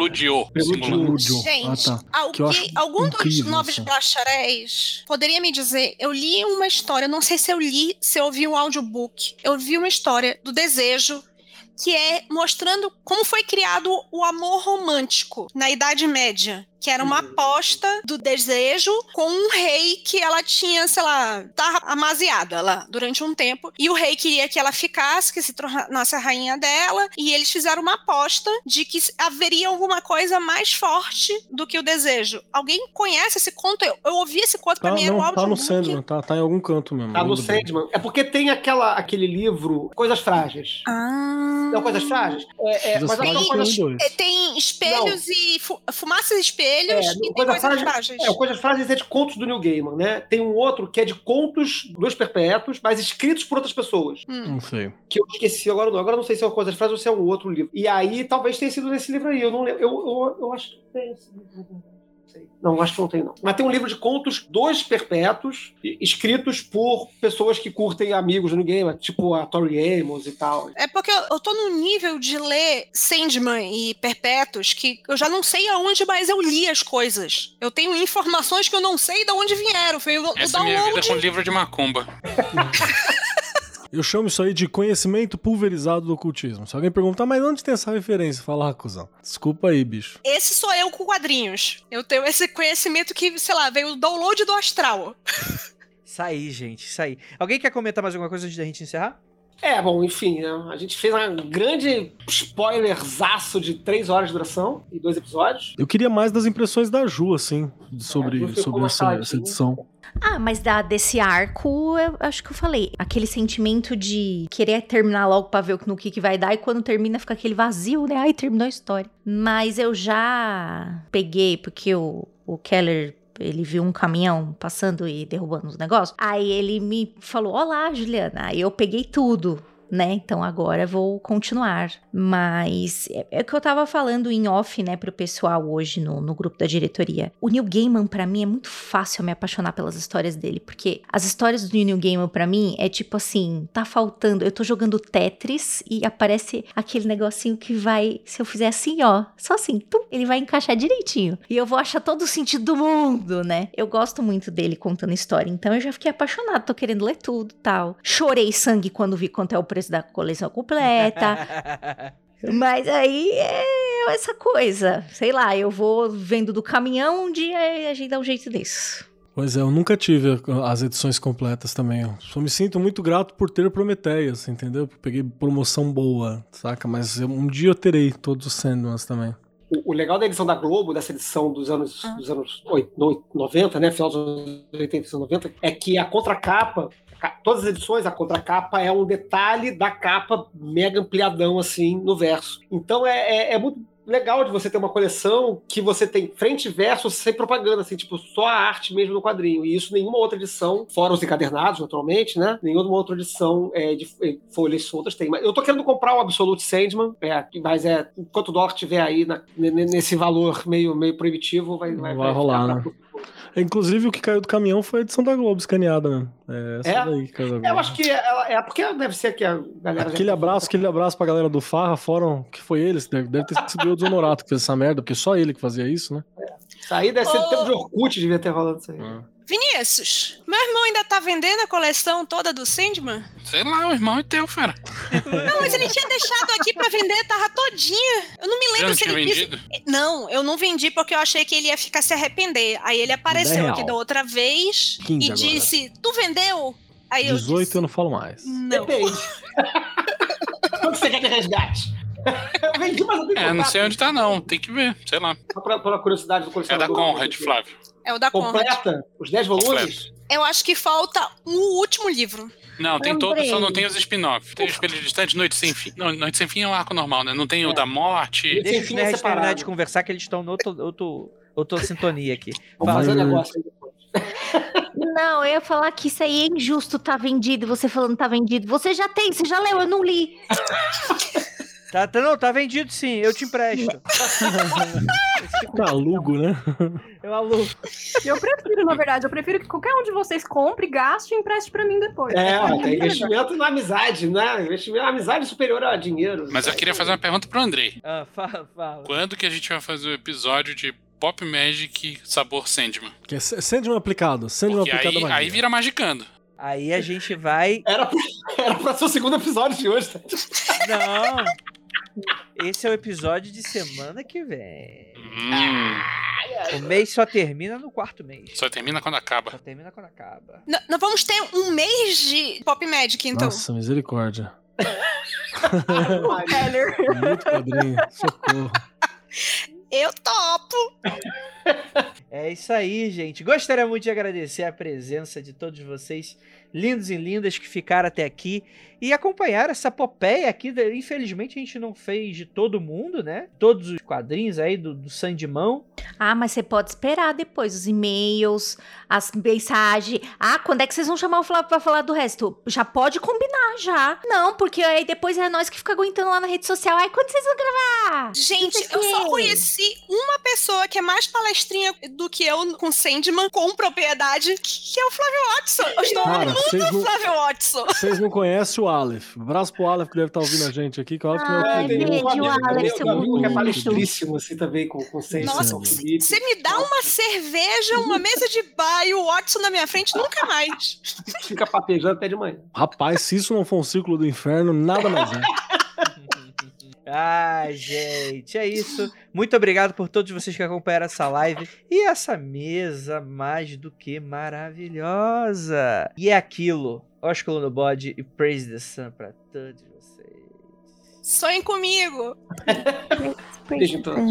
Prelúdio. Gente, Ah, tá. Alguém, algum dos novos assim. bacharéis poderia me dizer? Eu li uma história, não sei se eu li, se eu ouvi um audiobook. Eu vi uma história do desejo que é mostrando como foi criado o amor romântico na Idade Média. Que era uma aposta do desejo com um rei que ela tinha, sei lá, tá amaziada lá durante um tempo. E o rei queria que ela ficasse, que se tornasse a rainha dela. E eles fizeram uma aposta de que haveria alguma coisa mais forte do que o desejo. Alguém conhece esse conto? Eu, eu ouvi esse conto pra Tá, mim, era um não, tá no. Sandman, tá, tá em algum canto mesmo. Tá no. Sandman. É porque tem aquela, aquele livro, Coisas Frágeis. Ah. Não, Coisas Frágeis? É, é, Coisas mas que é tem dois. É, Tem espelhos e fu fumaças e espelhos É, e tem coisa coisas frágil- frágeis. É, o Coisas Frágeis é de contos do Neil Gaiman, né? Tem um outro que é de contos dos perpétuos, mas escritos por outras pessoas. Hum. Não sei. Que eu esqueci agora não. Agora não sei se é uma Coisas Frágeis ou se é um outro livro. E aí talvez tenha sido nesse livro aí. Eu não lembro. Eu, eu, eu acho que tem esse livro. Sei. Não, acho que não tem, não. Mas tem um livro de contos dos perpétuos, escritos por pessoas que curtem amigos do Neil Gaiman, tipo a Tori Amos e tal. É porque eu, eu tô num nível de ler Sandman e Perpétuos que eu já não sei aonde, mas eu li as coisas. Eu tenho informações que eu não sei de onde vieram. Foi o, o Essa é a minha vida download. com livro de macumba. Eu chamo isso aí de conhecimento pulverizado do ocultismo. Se alguém perguntar, mas onde tem essa referência? Fala, ah, cuzão. Desculpa aí, bicho. Esse sou eu com quadrinhos. Eu tenho esse conhecimento que, sei lá, veio o download do astral. Isso aí, gente, isso aí. Alguém quer comentar mais alguma coisa antes da gente encerrar? É, bom, enfim, né? a gente fez um grande spoilerzaço de três horas de duração e dois episódios. Eu queria mais das impressões da Ju, assim, É, sobre, ficou sobre essa, caladinha. essa edição. Ah, mas da, desse arco, eu acho que eu falei. Aquele sentimento de querer terminar logo pra ver no que, que vai dar, e quando termina fica aquele vazio, né? Ai, terminou a história. Mas eu já peguei, porque o, o Keller. Ele viu um caminhão passando e derrubando os negócios. Aí ele me falou: Olá, Juliana. Aí eu peguei tudo, né? Então agora vou continuar. Mas é, é o que eu tava falando em off, né, pro pessoal hoje no, no grupo da diretoria. O Neil Gaiman, pra mim, é muito fácil me apaixonar pelas histórias dele, porque as histórias do Neil Gaiman, pra mim, é tipo assim: tá faltando. Eu tô jogando Tetris e aparece aquele negocinho que vai, se eu fizer assim, ó, só assim, tum, ele vai encaixar direitinho. E eu vou achar todo o sentido do mundo, né? Eu gosto muito dele contando história, então eu já fiquei apaixonada, tô querendo ler tudo tal. Chorei sangue quando vi quanto é o preço da coleção completa. Mas aí é essa coisa. Sei lá, eu vou vendo do caminhão, um dia a gente dá um jeito disso. Pois é, eu nunca tive as edições completas também. Eu só me sinto muito grato por ter Prometeias, entendeu? Peguei promoção boa, saca? Mas eu- um dia eu terei todos os Sandmans também. O, o legal da edição da Globo, dessa edição dos anos, dos anos oit- no- 90, né? Final dos anos 80 e 90, é que a contracapa, ca- todas as edições, a contracapa é um detalhe da capa mega ampliadão, assim, no verso. Então é, é, é muito legal de você ter uma coleção que você tem frente e verso sem propaganda, assim, tipo, só a arte mesmo no quadrinho. E isso nenhuma outra edição, fora os encadernados, naturalmente, né? Nenhuma outra edição é, de eh, folhas soltas tem. Mas eu tô querendo comprar o Absolute Sandman, é, mas é, enquanto o dólar estiver aí na- ne- ne- nesse valor meio, meio proibitivo, vai, vai, Vai rolar, ficar né? pra- Inclusive, o que caiu do caminhão foi a edição da Globo escaneada, né? É essa É? daí que caiu da Globo. Eu acho que ela, é porque deve ser que a galera. já- Aquele abraço, aquele abraço pra galera do Farra, foram que foi eles, deve, deve ter sido o Desonorato que fez essa merda, porque só ele que fazia isso, né? Isso aí deve ser Ô. do tempo de Orkut, devia ter rolado isso aí. Vinícius, meu irmão ainda tá vendendo a coleção toda do Sandman? Sei lá, o irmão é teu, fera. Não, mas ele tinha deixado aqui pra vender, tava todinha. Eu não me lembro não se ele quis. vendido? Não, eu não vendi porque eu achei que ele ia ficar se arrepender. Aí ele apareceu aqui da outra vez 15 e agora. disse: Tu vendeu? Aí eu 18 disse, eu não falo mais. Não. Depende. Quanto você quer de resgate? Eu vendi, mas eu tenho É, não sei onde tá, não. Tem que ver, sei lá. Só pra, pela curiosidade do É da colecionador. Conrad, Flávio. É o da Conrad. Completa? Os 10 volumes? Eu acho que falta o último livro. Não, tem Lembrei. todos, só não tem os spin-off. Tem o Espelho Distante, Noite Sem Fim. Não, Noite Sem Fim é um arco normal, né? Não tem o da morte. Deixa os fim é nerds terminar de conversar que eles estão em outro, outro, outra sintonia aqui. Vamos Fala. fazer um negócio aí depois. Não, eu ia falar que isso aí é injusto tá vendido, você falando tá vendido. Você já tem, você já leu, eu não li. Tá, tá, não, tá vendido sim, eu te empresto. Tá alugo, né? Eu alugo. Eu prefiro, na verdade, eu prefiro que qualquer um de vocês compre, gaste e empreste pra mim depois. É, ó, tem investimento na amizade, né? Investimento na amizade é superior a dinheiro. Mas eu queria fazer uma pergunta pro Andrei. Ah, fala, fala. Quando que a gente vai fazer o episódio de Pop Magic sabor Sandman? Que é Sandman aplicado. Sandman Porque aplicado aí, magia. aí vira magicando. Aí a gente vai. Era pra, era pra ser o segundo episódio de hoje. tá? Não! Esse é o episódio de semana que vem. Hum, O mês só termina no quarto mês. só termina quando acaba. Só termina quando acaba. N- nós vamos ter um mês de Pop Magic, então. Nossa, misericórdia. Muito quadrinho. Socorro. Eu topo. É isso aí, gente. Gostaria muito de agradecer a presença de todos vocês, lindos e lindas, que ficaram até aqui e acompanharam essa popeia aqui. Infelizmente, a gente não fez de todo mundo, né? Todos os quadrinhos aí do, do Sandimão. Ah, mas você pode esperar depois os e-mails, as mensagens. Ah, quando é que vocês vão chamar o Flávio pra falar do resto? Já pode combinar, já. Não, porque aí depois é nós que fica aguentando lá na rede social. Ai, quando vocês vão gravar? Gente, eu só conheci uma pessoa que é mais palestrinha do que eu com Sandman, com propriedade, que é o Flávio Watson. Eu estou Cara, amando o não- Flávio Watson. Vocês não conhecem o Aleph. Abraço pro Aleph que deve estar ouvindo a gente aqui, que o Aleph não é Ai, o tem beijo, amigo Alex, também, seu amigo que é bonito. palestríssimo, assim, também, com, com senso. Nossa. Você me dá uma cerveja, uma mesa de bar e o Watson na minha frente, nunca mais. Fica papejando até de manhã. Rapaz, se isso não for um ciclo do inferno, nada mais é. Ai, gente, é isso. Muito obrigado por todos vocês que acompanharam essa live e essa mesa mais do que maravilhosa. E é aquilo, Ósculo no bode e Praise the Sun pra todos vocês. Sonhem comigo. Beijo em todos.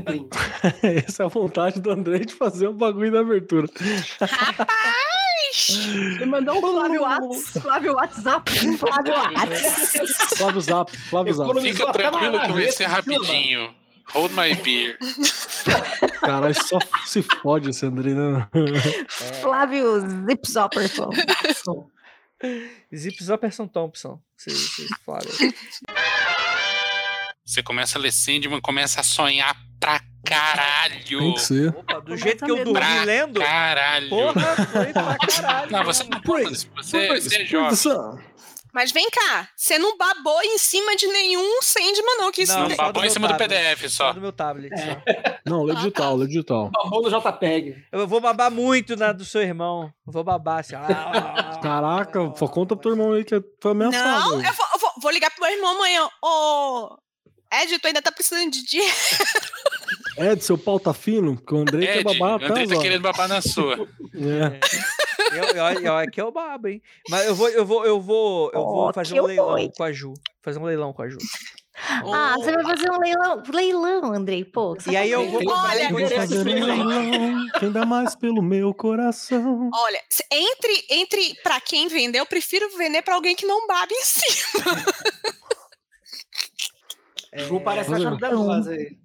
Plim, plim. Essa é a vontade do André de fazer o bagulho da abertura. Rapaz! Ele mandou um Flávio Whats, Flávio WhatsApp. Flávio Whats. Flávio Zap, Flávio Zap. Fica tranquilo que vai ser rapidinho. Hold my beer. Caralho, só se fode esse André, né? Flávio Zipzopperson. Zip Zopperson Thompson. Vocês, vocês falaram. Você começa a ler Sandman, começa a sonhar pra caralho. Tem que ser. Opa, do Começa jeito que eu mesmo. dormi Pra lendo. caralho. Porra, foi pra caralho. Não, você não pode. Você, você é jovem. Mas vem cá, você não babou em cima de nenhum Sandman, não, que isso Não, Não, babou do em cima do tablet. PDF Só só. do meu tablet. só. Não, lê digital, lê digital. Babou no JPEG. Eu vou babar muito na do seu irmão. Eu Vou babar assim. ah, Caraca, só conta pro teu irmão aí que foi ameaçado. Não, eu vou, eu vou- vou ligar pro meu irmão amanhã. Ô, Ed, tu ainda tá precisando de dinheiro? Ed, seu pau tá fino? Que o André quer Ed, babar o até Andrei tá horas. querendo babar na sua. É. Eu, eu, eu, é eu babo, hein? Mas eu vou, eu vou, eu vou, eu vou Oh, fazer um leilão com a Ju. Fazer um leilão com a Ju. Ah, você vai fazer um leilão, leilão Andrei, pô. E aí eu vou Olha, vou fazer um leilão. leilão, quem dá mais pelo meu coração. Olha, entre, entre pra quem vender, eu prefiro vender pra alguém que não babe em cima. É... Ju parece a Chave da Luz aí.